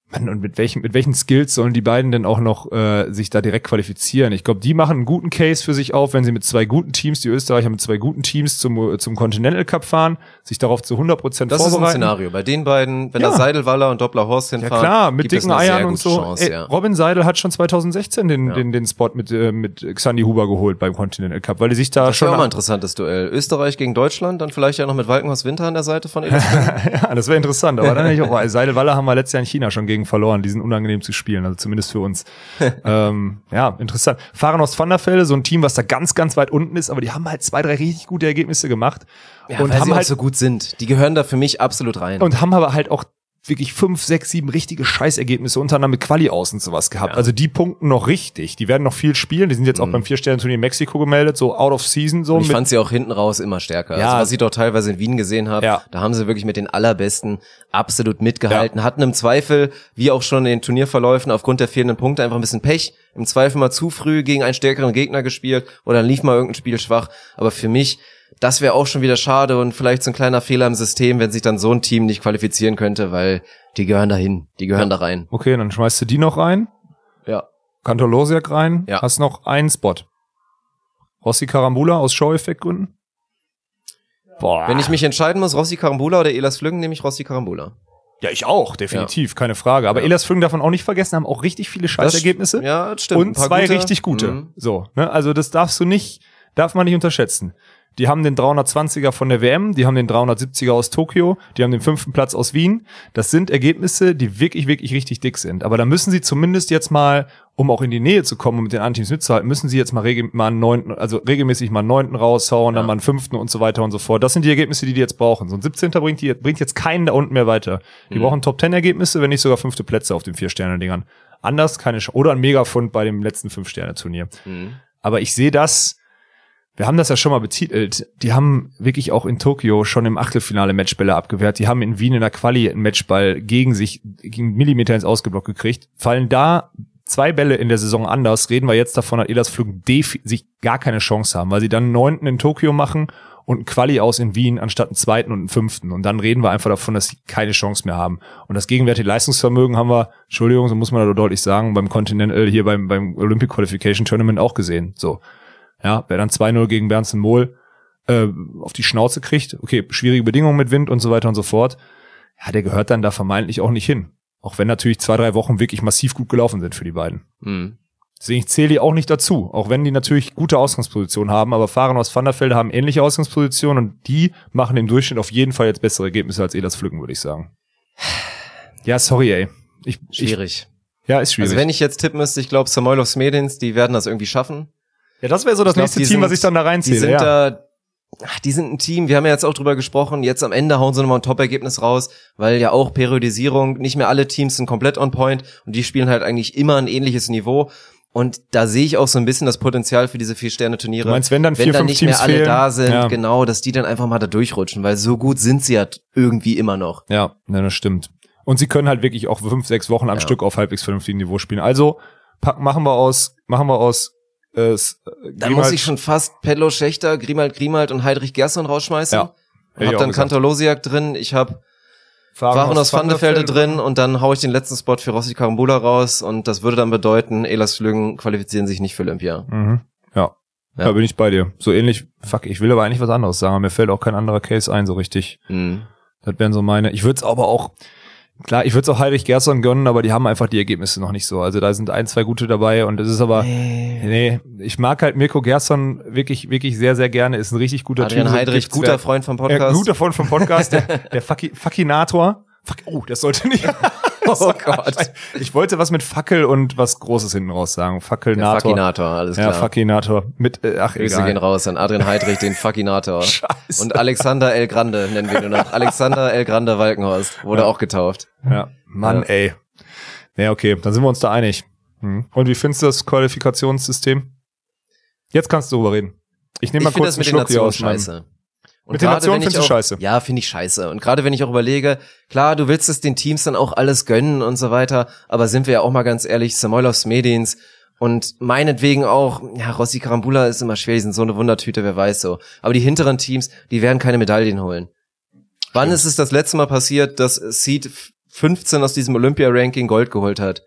Mann, und mit welchen, mit welchen Skills sollen die beiden denn auch noch äh, sich da direkt qualifizieren? Ich glaube, die machen einen guten Case für sich auf, wenn sie mit zwei guten Teams, die Österreicher mit zwei guten Teams zum, zum Continental Cup fahren, sich darauf zu 100 Prozent das ist ein vorbereiten. Szenario. Bei den beiden, wenn Ja. da Seidelwaller und Doppler Horst Ja hinfahren, klar, mit dicken Eiern und so. Chance, Ey, ja. Robin Seidel hat schon 2016 den, Ja. den, den Spot mit, äh, mit Xandi Huber geholt beim Continental Cup, weil die sich da Das schon wäre auch mal ein interessantes Duell. Österreich gegen Deutschland, dann vielleicht ja noch mit Walkenhorst Winter an der Seite von ja, das wäre interessant, aber dann nicht auch, weil Seidelwaller haben wir letztes Jahr in China schon gegen verloren, die sind unangenehm zu spielen, also zumindest für uns. ähm, ja, interessant. Fahren aus Van der Velde, so ein Team, was da ganz, ganz weit unten ist, aber die haben halt zwei, drei richtig gute Ergebnisse gemacht ja, und haben halt so gut sind. Die gehören da für mich absolut rein. und haben aber halt auch wirklich fünf, sechs, sieben richtige Scheißergebnisse unter anderem mit Quali aus und sowas gehabt. Ja. Also die punkten noch richtig. Die werden noch viel spielen. Die sind jetzt auch Mhm. beim Vier-Sterne-Turnier in Mexiko gemeldet, so out of season so. Und ich fand sie auch hinten raus immer stärker. Ja. Also was ich doch teilweise in Wien gesehen habe, Ja. da haben sie wirklich mit den allerbesten absolut mitgehalten, hatten im Zweifel, wie auch schon in den Turnierverläufen, aufgrund der fehlenden Punkte einfach ein bisschen Pech. Im Zweifel mal zu früh gegen einen stärkeren Gegner gespielt oder dann lief mal irgendein Spiel schwach. Aber für mich, das wäre auch schon wieder schade und vielleicht so ein kleiner Fehler im System, wenn sich dann so ein Team nicht qualifizieren könnte, weil die gehören dahin, die gehören da rein. okay, dann schmeißt du die noch rein. Ja. Kantor rein. Ja. Hast noch einen Spot. Rossi Karambula aus Show-Effektgründen. Boah. Wenn ich mich entscheiden muss, Rossi Karambula oder Elas Flüggen, nehme ich Rossi Karambula. ja, ich auch, definitiv, keine Frage. Aber Ja. Elas Flüggen davon auch nicht vergessen, haben auch richtig viele Scheißergebnisse. Ja, das stimmt. Und zwei gute. richtig gute. Mhm. So, ne? Also das darfst du nicht, darf man nicht unterschätzen. Die haben den 320er von der WM, die haben den 370er aus Tokio, die haben den fünften Platz aus Wien. Das sind Ergebnisse, die wirklich, wirklich richtig dick sind. Aber da müssen sie zumindest jetzt mal, um auch in die Nähe zu kommen und mit den anderen Teams mitzuhalten, müssen sie jetzt mal, regel mal einen neunten, also regelmäßig mal einen neunten raushauen, dann Ja. mal einen fünften und so weiter und so fort. Das sind die Ergebnisse, die die jetzt brauchen. So ein 17. bringt, die, bringt jetzt keinen da unten mehr weiter. Die Mhm. brauchen Top-10-Ergebnisse, wenn nicht sogar fünfte Plätze auf den Vier-Sterne-Dingern. Anders keine Sch Oder ein Megafund bei dem letzten Fünf-Sterne-Turnier. Mhm. Aber ich sehe das, wir haben das ja schon mal betitelt, die haben wirklich auch in Tokio schon im Achtelfinale Matchbälle abgewehrt. Die haben in Wien in der Quali einen Matchball gegen sich, gegen Millimeter ins Ausgeblockt gekriegt. Fallen da zwei Bälle in der Saison anders, reden wir jetzt davon, dass Elas Flug sich gar keine Chance haben, weil sie dann einen neunten in Tokio machen und einen Quali aus in Wien anstatt einen zweiten und einen fünften. Und dann reden wir einfach davon, dass sie keine Chance mehr haben. Und das gegenwärtige Leistungsvermögen haben wir, Entschuldigung, so muss man da deutlich sagen, beim Continental, hier beim, beim Olympic Qualification Tournament auch gesehen. So. Ja, wer dann 2-0 gegen Bernsen Mohl äh, auf die Schnauze kriegt, okay, schwierige Bedingungen mit Wind und so weiter und so fort, ja, der gehört dann da vermeintlich auch nicht hin. Auch wenn natürlich zwei, drei Wochen wirklich massiv gut gelaufen sind für die beiden. Mhm. Deswegen ich zähle die auch nicht dazu, auch wenn die natürlich gute Ausgangspositionen haben, aber Fahren aus Vanderfelde haben ähnliche Ausgangspositionen und die machen im Durchschnitt auf jeden Fall jetzt bessere Ergebnisse als Elas Pflücken, würde ich sagen. Ja, sorry, ey. Ich, ich, Schwierig. ja, ist schwierig. Also wenn ich jetzt tippen müsste, ich glaube Samoilovs Medins, die werden das irgendwie schaffen. Ja, das wäre so das glaub, nächste die Team, sind- was ich dann da Die reinzähle. sind ja. da, ach, die sind ein Team, wir haben ja jetzt auch drüber gesprochen, jetzt am Ende hauen sie nochmal ein Top-Ergebnis raus, weil ja auch Periodisierung, nicht mehr alle Teams sind komplett on point und die spielen halt eigentlich immer ein ähnliches Niveau. Und da sehe ich auch so ein bisschen das Potenzial für diese Vier-Sterne-Turniere. Du meinst, wenn dann vier, wenn dann fünf nicht Teams mehr alle fehlen? da sind, Ja. genau, dass die dann einfach mal da durchrutschen, weil so gut sind sie ja irgendwie immer noch. Ja, ne, das stimmt. Und sie können halt wirklich auch fünf, sechs Wochen am Ja. Stück auf halbwegs vernünftigem Niveau spielen. Also pack, machen wir aus, machen wir aus. Äh, äh, Grimald- muss ich schon fast Pello Schächter, Grimald Grimald und Heidrich Gerson rausschmeißen. Ja, Ich ich hab auch dann gesagt. Kantor Losiak drin, ich habe Fahren Waren aus Vandefelde drin und dann hau ich den letzten Spot für Rossi Karambula raus und das würde dann bedeuten, Elas Flügen qualifizieren sich nicht für Olympia. Mhm. Ja. Ja. ja. bin ich bei dir. So ähnlich, fuck, ich will aber eigentlich was anderes sagen. Mir fällt auch kein anderer Case ein, so richtig. Mhm. Das wären so meine. Ich würde es aber auch, klar, ich würde es auch Heinrich Gerson gönnen, aber die haben einfach die Ergebnisse noch nicht so. Also da sind ein, zwei gute dabei und es ist aber, nee, ich mag halt Mirko Gerson wirklich, wirklich sehr, sehr gerne. Ist ein richtig guter Adrian Typ. Heidrich, guter wer- Freund vom Ja, Podcast. guter Freund vom Podcast, der, der Fucky, Fuckinator. Fuck, oh, das sollte nicht. Oh Gott. Ich wollte was mit Fackel und was Großes hinten raus sagen. Fackelnator. Fakinator, alles Ja, klar. Fakinator. Mit, äh, ach, Grüße egal. gehen raus an Adrian Heidrich, den Fakinator. Scheiße. Und Alexander El Grande nennen wir ihn nur noch. Alexander El Grande Walkenhorst wurde auch getauft. Ja, Mann, Ja. ey. Ja, okay, dann sind wir uns da einig. Hm. Und wie findest du das Qualifikationssystem? Jetzt kannst du darüber reden. Ich nehme mal kurz das einen mit den Schluck hier Nationen aus meinem... scheiße. Und ich findest du auch- scheiße? Ja, finde ich scheiße. Und gerade wenn ich auch überlege, klar, du willst es den Teams dann auch alles gönnen und so weiter, aber sind wir ja auch mal ganz ehrlich, Samoilovs Medins und meinetwegen auch, ja, Rossi Karambula ist immer schwer, die sind so eine Wundertüte, wer weiß so. Aber die hinteren Teams, die werden keine Medaillen holen. Wann ist es das letzte Mal passiert, dass Seed 15 aus diesem Olympia-Ranking Gold geholt hat?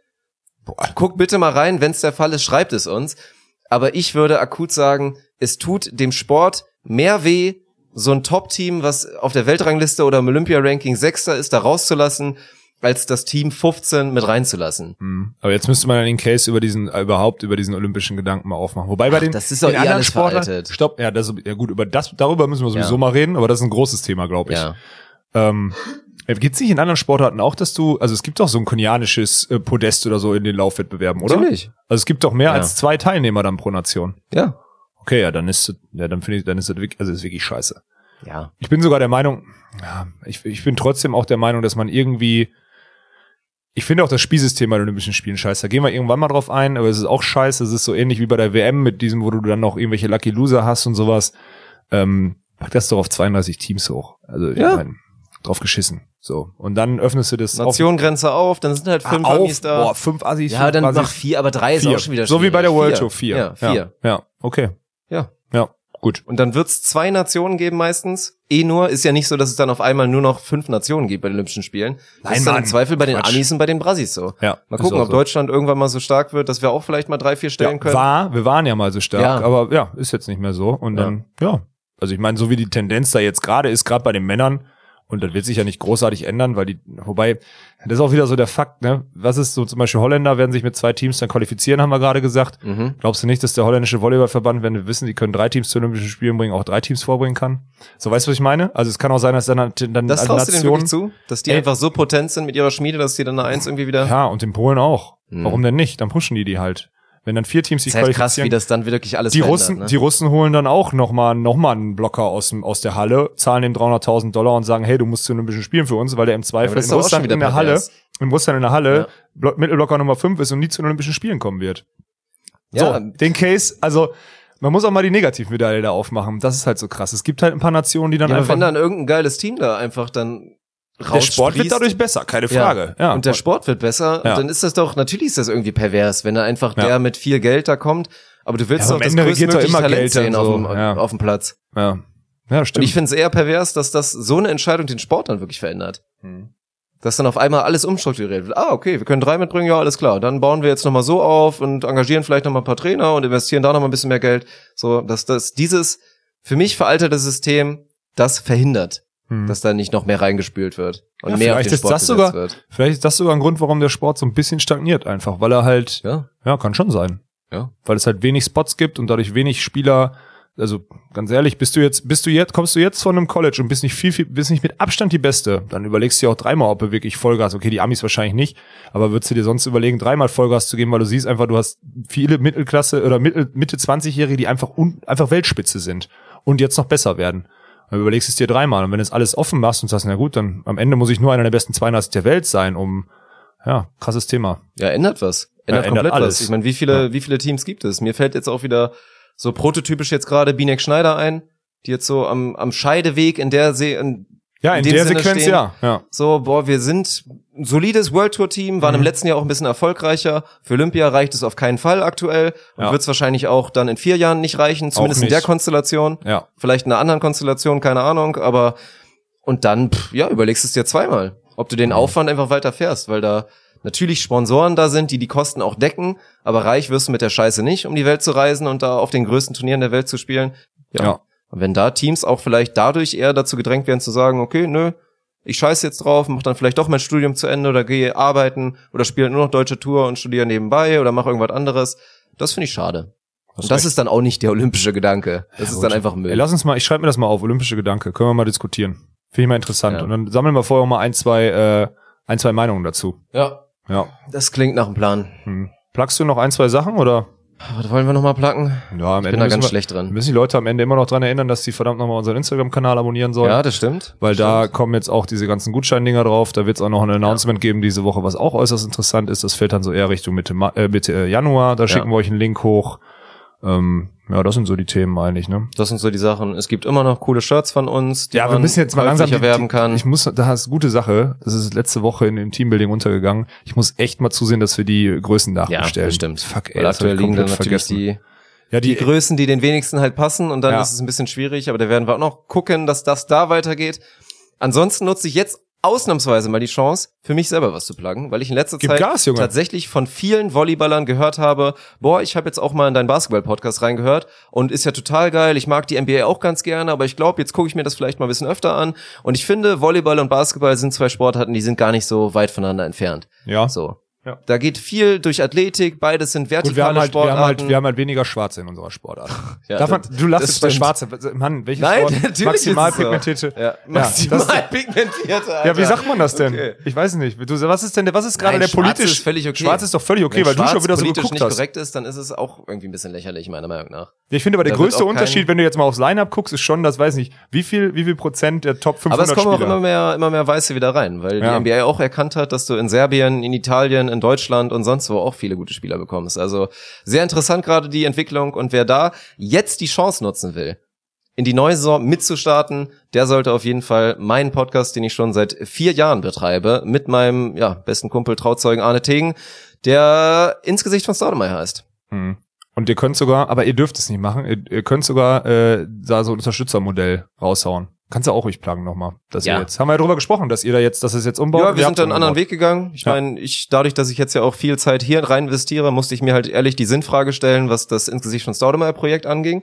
Guck bitte mal rein, wenn es der Fall ist, schreibt es uns. Aber ich würde akut sagen, es tut dem Sport mehr weh, so ein Top-Team, was auf der Weltrangliste oder im Olympia-Ranking Sechster ist, da rauszulassen, als das Team 15 mit reinzulassen. Hm. Aber jetzt müsste man dann den Case über diesen, äh, überhaupt über diesen olympischen Gedanken mal aufmachen. Wobei bei Ach, den, das ist doch den eh anderen Sportlern, stopp, ja, das, ja gut, über das, darüber müssen wir sowieso Ja. mal reden, aber das ist ein großes Thema, glaube ich. Ja. Ähm, Gibt es nicht in anderen Sportarten auch, dass du, also es gibt doch so ein konianisches äh, Podest oder so in den Laufwettbewerben, oder? Natürlich. Also es gibt doch mehr Ja. als zwei Teilnehmer dann pro Nation. Ja. Okay, ja, dann ist, ja, dann finde ich, dann ist das wirklich, also ist wirklich scheiße. Ja. Ich bin sogar der Meinung, ja, ich, ich bin trotzdem auch der Meinung, dass man irgendwie, ich finde auch das Spielsystem bei den Olympischen Spielen scheiße. Da gehen wir irgendwann mal drauf ein, aber es ist auch scheiße. Es ist so ähnlich wie bei der WM mit diesem, wo du dann noch irgendwelche Lucky Loser hast und sowas. Ähm, pack das doch auf 32 Teams hoch. Also, ich Ja. mein, drauf geschissen. So. Und dann öffnest du das Nationengrenze auf, dann sind halt auf, fünf ah, Amis auf, da. boah, fünf Assis, ja, fünf dann Assis, mach vier, aber drei ist vier. auch schon wieder So wie bei der schwierig. World. Tour, vier. Ja, vier. Ja, ja okay. Gut. Und dann wird's zwei Nationen geben meistens. Eh nur, ist ja nicht so, dass es dann auf einmal nur noch fünf Nationen gibt bei den Olympischen Spielen. Das Nein, ist dann Mann. im Zweifel bei den Quatsch. Amis und bei den Brasis so. Ja, Mal ist gucken, auch ob so. Deutschland irgendwann mal so stark wird, dass wir auch vielleicht mal drei, vier stellen Ja, können. war, wir waren ja mal so stark, Ja. aber ja, ist jetzt nicht mehr so. Und dann, ja. Also ich meine, so wie die Tendenz da jetzt gerade ist, gerade bei den Männern, und das wird sich ja nicht großartig ändern, weil die, wobei, das ist auch wieder so der Fakt, ne? Was ist so zum Beispiel Holländer werden sich mit zwei Teams dann qualifizieren, haben wir gerade gesagt. Mhm. Glaubst du nicht, dass der holländische Volleyballverband, wenn wir wissen, die können drei Teams zu Olympischen Spielen bringen, auch drei Teams vorbringen kann? So, weißt du, was ich meine? Also es kann auch sein, dass dann, dann Das traust du denen zu? Dass die Ey. einfach so potent sind mit ihrer Schmiede, dass die dann eine Eins irgendwie wieder... ja, und in Polen auch. Mhm. Warum denn nicht? Dann pushen die die halt. Wenn dann vier Teams sich ist halt krass, qualifizieren. wie das dann wirklich alles die Russen, ne? die Russen holen dann auch nochmal noch mal einen Blocker aus, dem, aus der Halle, zahlen ihm 300.000 Dollar und sagen, hey, du musst zu Olympischen Spielen für uns, weil der im Ja, Zweifel aber das ist in Russland in der Halle, pervers. in Russland in der Halle, Ja. Blo Mittelblocker Nummer 5 ist und nie zu den Olympischen Spielen kommen wird. Ja, So, den Case, also man muss auch mal die Negativmedaille da aufmachen. Das ist halt so krass. Es gibt halt ein paar Nationen, die dann ja, aber einfach. wenn dann irgendein geiles Team da einfach dann der Sport wird dadurch besser, keine Frage. Ja. Und der Sport wird besser. Ja. Und dann ist das doch, natürlich ist das irgendwie pervers, wenn da einfach Ja. der mit viel Geld da kommt. Aber du willst Ja, doch das größtmögliche immer Talent Geld sehen auf, so, dem, ja. auf dem Platz. ja. ja, Und stimmt. ich finde es eher pervers, dass das so eine Entscheidung den Sport dann wirklich verändert. Hm. Dass dann auf einmal alles umstrukturiert wird. Ah, okay, wir können drei mitbringen, ja, alles klar. Dann bauen wir jetzt nochmal so auf und engagieren vielleicht nochmal ein paar Trainer und investieren da nochmal ein bisschen mehr Geld. So, dass das dieses für mich veraltete System das verhindert, Hm. dass da nicht noch mehr reingespült wird und Ja, mehr auf vielleicht den ist Sport das gesetzt sogar- wird. Vielleicht ist das sogar ein Grund, warum der Sport so ein bisschen stagniert einfach, weil er halt, Ja, ja, kann schon sein. ja. weil es halt wenig Spots gibt und dadurch wenig Spieler. Also ganz ehrlich, bist du jetzt, bist du jetzt, kommst du jetzt von einem College und bist nicht viel, viel, bist nicht mit Abstand die Beste, dann überlegst du dir auch dreimal, ob du wirklich Vollgas. Okay, die Amis wahrscheinlich nicht, aber würdest du dir sonst überlegen, dreimal Vollgas zu geben, weil du siehst einfach, du hast viele Mittelklasse oder Mittel, Mitte 20-Jährige, die einfach un, einfach Weltspitze sind und jetzt noch besser werden. Dann überlegst du es dir dreimal und wenn du es alles offen machst und sagst, na gut, dann am Ende muss ich nur einer der besten 32 der Welt sein, um ja, krasses Thema. Ja, ändert was. Ändert Ja, ändert komplett alles. was. Ich meine, wie viele, wie viele Teams gibt es? Mir fällt jetzt auch wieder so prototypisch jetzt gerade Binek Schneider ein, die jetzt so am, am Scheideweg in der See, in, Ja, In in, der Sinne Sequenz stehen- ja. ja. so, boah, wir sind ein solides World Tour Team, waren Mhm. im letzten Jahr auch ein bisschen erfolgreicher. Für Olympia reicht es auf keinen Fall aktuell und Ja. wird es wahrscheinlich auch dann in vier Jahren nicht reichen, zumindest in nicht. der Konstellation. Ja. Vielleicht in einer anderen Konstellation, keine Ahnung, aber und dann, pff, ja, überlegst es dir zweimal, ob du Mhm. den Aufwand einfach weiter fährst, weil da natürlich Sponsoren da sind, die die Kosten auch decken, aber reich wirst du mit der Scheiße nicht, um die Welt zu reisen und da auf den größten Turnieren der Welt zu spielen. Ja. Und wenn da Teams auch vielleicht dadurch eher dazu gedrängt werden zu sagen, okay, nö, ich scheiß jetzt drauf, mach dann vielleicht doch mein Studium zu Ende oder gehe arbeiten oder spiele nur noch deutsche Tour und studiere nebenbei oder mach irgendwas anderes, das finde ich schade. Hast Und das recht. ist dann auch nicht der olympische Gedanke. Das ist gut. dann einfach Müll. Ey, lass uns mal, ich schreibe mir das mal auf, olympische Gedanke, können wir mal diskutieren. Finde ich mal interessant. Ja. Und dann sammeln wir vorher auch mal ein, zwei, äh, ein, zwei Meinungen dazu. Ja, Ja. das klingt nach einem Plan. Hm. Plagst du noch ein, zwei Sachen oder? Was wollen wir nochmal placken? Ja, am Ich bin da müssen ganz wir, schlecht drin. Müssen die Leute am Ende immer noch dran erinnern, dass die verdammt nochmal unseren Instagram-Kanal abonnieren sollen. Ja, das stimmt. Weil da Stimmt. kommen jetzt auch diese ganzen Gutscheindinger drauf. Da wird es auch noch ein Announcement geben diese Woche, was auch äußerst interessant ist. Das fällt dann so eher Richtung Mitte, äh, Mitte äh, Januar. Da schicken wir euch einen Link hoch. Ähm, ja, das sind so die Themen eigentlich, ne? Das sind so die Sachen. Es gibt immer noch coole Shirts von uns, die Ja, wir man müssen jetzt mal langsam die- erwerben kann. Ich muss, da ist gute Sache. Das ist letzte Woche in dem Teambuilding untergegangen. Ich muss echt mal zusehen, dass wir die Größen ja, nachbestellen. bestimmt. Fuck, ey, Weil aktuell liegen dann natürlich vergessen. die, ja, die die, Größen, die den wenigsten halt passen und dann Ja. ist es ein bisschen schwierig, aber da werden wir auch noch gucken, dass das da weitergeht. Ansonsten nutze ich jetzt ausnahmsweise mal die Chance, für mich selber was zu pluggen, weil ich in letzter Gib Zeit Gas, tatsächlich von vielen Volleyballern gehört habe, boah, ich habe jetzt auch mal in deinen Basketball-Podcast reingehört und ist ja total geil, ich mag die NBA auch ganz gerne, aber ich glaube, jetzt gucke ich mir das vielleicht mal ein bisschen öfter an und ich finde, Volleyball und Basketball sind zwei Sportarten, die sind gar nicht so weit voneinander entfernt. ja. So. Ja. Da geht viel durch Athletik, beides sind vertikale Und wir haben, halt, wir, Sportarten. haben halt, wir haben halt weniger Schwarze in unserer Sportart. Ja, Darf man, du lass es bei. Schwarze. Mann, welches Nein, Sport? Maximal es so. pigmentierte. Ja, maximal pigmentierte, Alter. Ja, wie sagt man das denn? Okay. Ich weiß nicht. Du, was ist denn, was ist gerade der schwarz politisch? ist völlig okay. Schwarz ist doch völlig okay, Wenn weil du schon schwarz wieder so politisch geguckt nicht hast. korrekt ist, dann ist es auch irgendwie ein bisschen lächerlich, meiner Meinung nach. Ich finde aber der Da größte auch Unterschied, wenn du jetzt mal aufs Line-Up guckst, ist schon, das weiß nicht, wie viel, wie viel Prozent der Top 500 Aber es kommen auch Spieler. immer mehr, immer mehr Weiße wieder rein, weil die NBA auch erkannt hat, dass du in Serbien, in Italien, in Deutschland und sonst wo auch viele gute Spieler bekommst. Also sehr interessant gerade die Entwicklung und wer da jetzt die Chance nutzen will, in die neue Saison mitzustarten, der sollte auf jeden Fall meinen Podcast, den ich schon seit vier Jahren betreibe, mit meinem ja, besten Kumpel Trauzeugen Arne Tegen, der ins Gesicht von Staudemeyer heißt. Hm. Und ihr könnt sogar, aber ihr dürft es nicht machen, ihr, ihr könnt sogar äh, da so ein Unterstützermodell raushauen. Kannst du auch ruhig plagen nochmal. Dass Ja. ihr jetzt, haben wir ja drüber gesprochen, dass ihr da jetzt, dass es jetzt umbaut. Ja, wir sind habt da einen anderen. Weg gegangen. Ich Ja. meine, ich, dadurch, dass ich jetzt ja auch viel Zeit hier rein investiere, musste ich mir halt ehrlich die Sinnfrage stellen, was das ins Gesicht von Staudemeyer Projekt anging.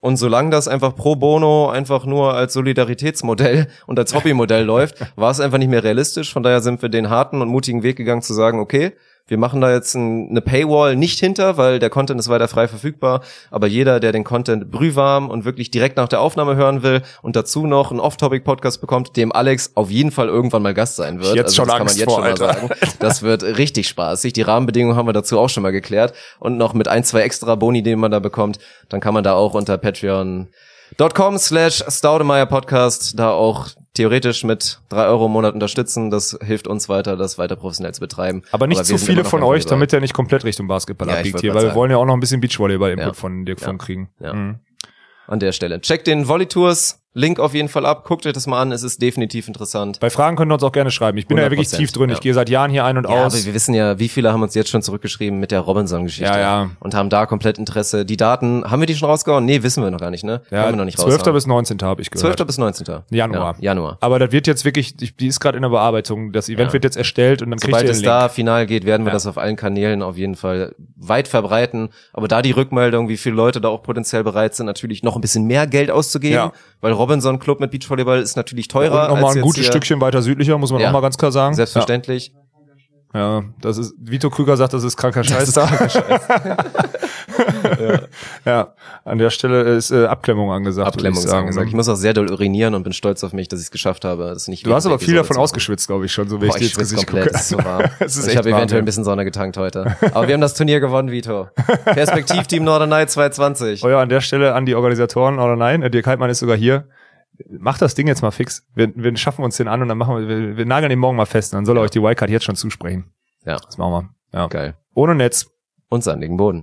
Und solange das einfach pro bono einfach nur als Solidaritätsmodell und als Hobbymodell läuft, war es einfach nicht mehr realistisch. Von daher sind wir den harten und mutigen Weg gegangen zu sagen, okay, wir machen da jetzt ein, eine Paywall nicht hinter, weil der Content ist weiter frei verfügbar. Aber jeder, der den Content brühwarm und wirklich direkt nach der Aufnahme hören will und dazu noch einen Off-Topic-Podcast bekommt, dem Alex auf jeden Fall irgendwann mal Gast sein wird. Also Jetzt schon das kann man jetzt vor, schon mal Alter. sagen. Das wird richtig spaßig. Die Rahmenbedingungen haben wir dazu auch schon mal geklärt. Und noch mit ein, zwei extra Boni, den man da bekommt, dann kann man da auch unter patreon.com slash Staudemeyer Podcast da auch theoretisch mit drei Euro im Monat unterstützen. Das hilft uns weiter, das weiter professionell zu betreiben. Aber nicht wir zu viele von euch, damit er nicht komplett Richtung Basketball Ja, abbiegt hier, weil wir wollen ja auch noch ein bisschen Beachvolleyball-Input Ja. von Dirk Ja. Funk kriegen. Ja. Mhm. an der Stelle. Checkt den Volley Tours Link auf jeden Fall ab. Guckt euch das mal an. Es ist definitiv interessant. Bei Fragen könnt ihr uns auch gerne schreiben. Ich bin ja wirklich 100%, tief drin. ja. Ich gehe seit Jahren hier ein und Ja, aus. aber wir wissen ja, wie viele haben uns jetzt schon zurückgeschrieben mit der Robinson-Geschichte. Ja, ja. Und haben da komplett Interesse. Die Daten, haben wir die schon rausgehauen? Nee, wissen wir noch gar nicht, ne? ja, Können wir noch nicht 12. raushauen. bis 19. habe ich gehört. 12. bis 19. Januar. Ja, Januar. Aber das wird jetzt wirklich, die ist gerade in der Bearbeitung. Das Event wird jetzt erstellt und dann kriegt Sobald ihr es den Link. da final geht, werden wir das auf allen Kanälen auf jeden Fall weit verbreiten. Aber da die Rückmeldung, wie viele Leute da auch potenziell bereit sind, natürlich noch ein bisschen mehr Geld auszugeben, Ja. weil Robinson Club mit Beachvolleyball ist natürlich teurer. und nochmal ein gutes Stückchen weiter südlicher, muss man Ja. auch mal ganz klar sagen. Selbstverständlich. Ja, ja, das ist, Vito Krüger sagt, das ist kranker Scheiß da. ja. ja, an der Stelle ist äh, Abklemmung angesagt. Abklemmung ich ist sagen. angesagt. Ich muss auch sehr doll urinieren und bin stolz auf mich, dass ich es geschafft habe. Das nicht Du hast aber viel davon ausgeschwitzt, glaube ich, schon, so wie Boah, ich ich schwitze Gesicht komplett, gucke. ist so warm. Es ist ich habe eventuell ja. ein bisschen Sonne getankt heute. Aber wir haben das Turnier gewonnen, Vito. Perspektivteam Northern Night 220. Oh ja, an der Stelle an die Organisatoren oder nein, äh, Dirk Heidmann ist sogar hier. Mach das Ding jetzt mal fix. Wir, wir schaffen uns den an und dann machen wir, wir, wir nageln den morgen mal fest. Dann soll er euch die Wildcard jetzt schon zusprechen. Ja. Das machen wir. Ja. Geil. Ohne Netz. Und sandigen Boden.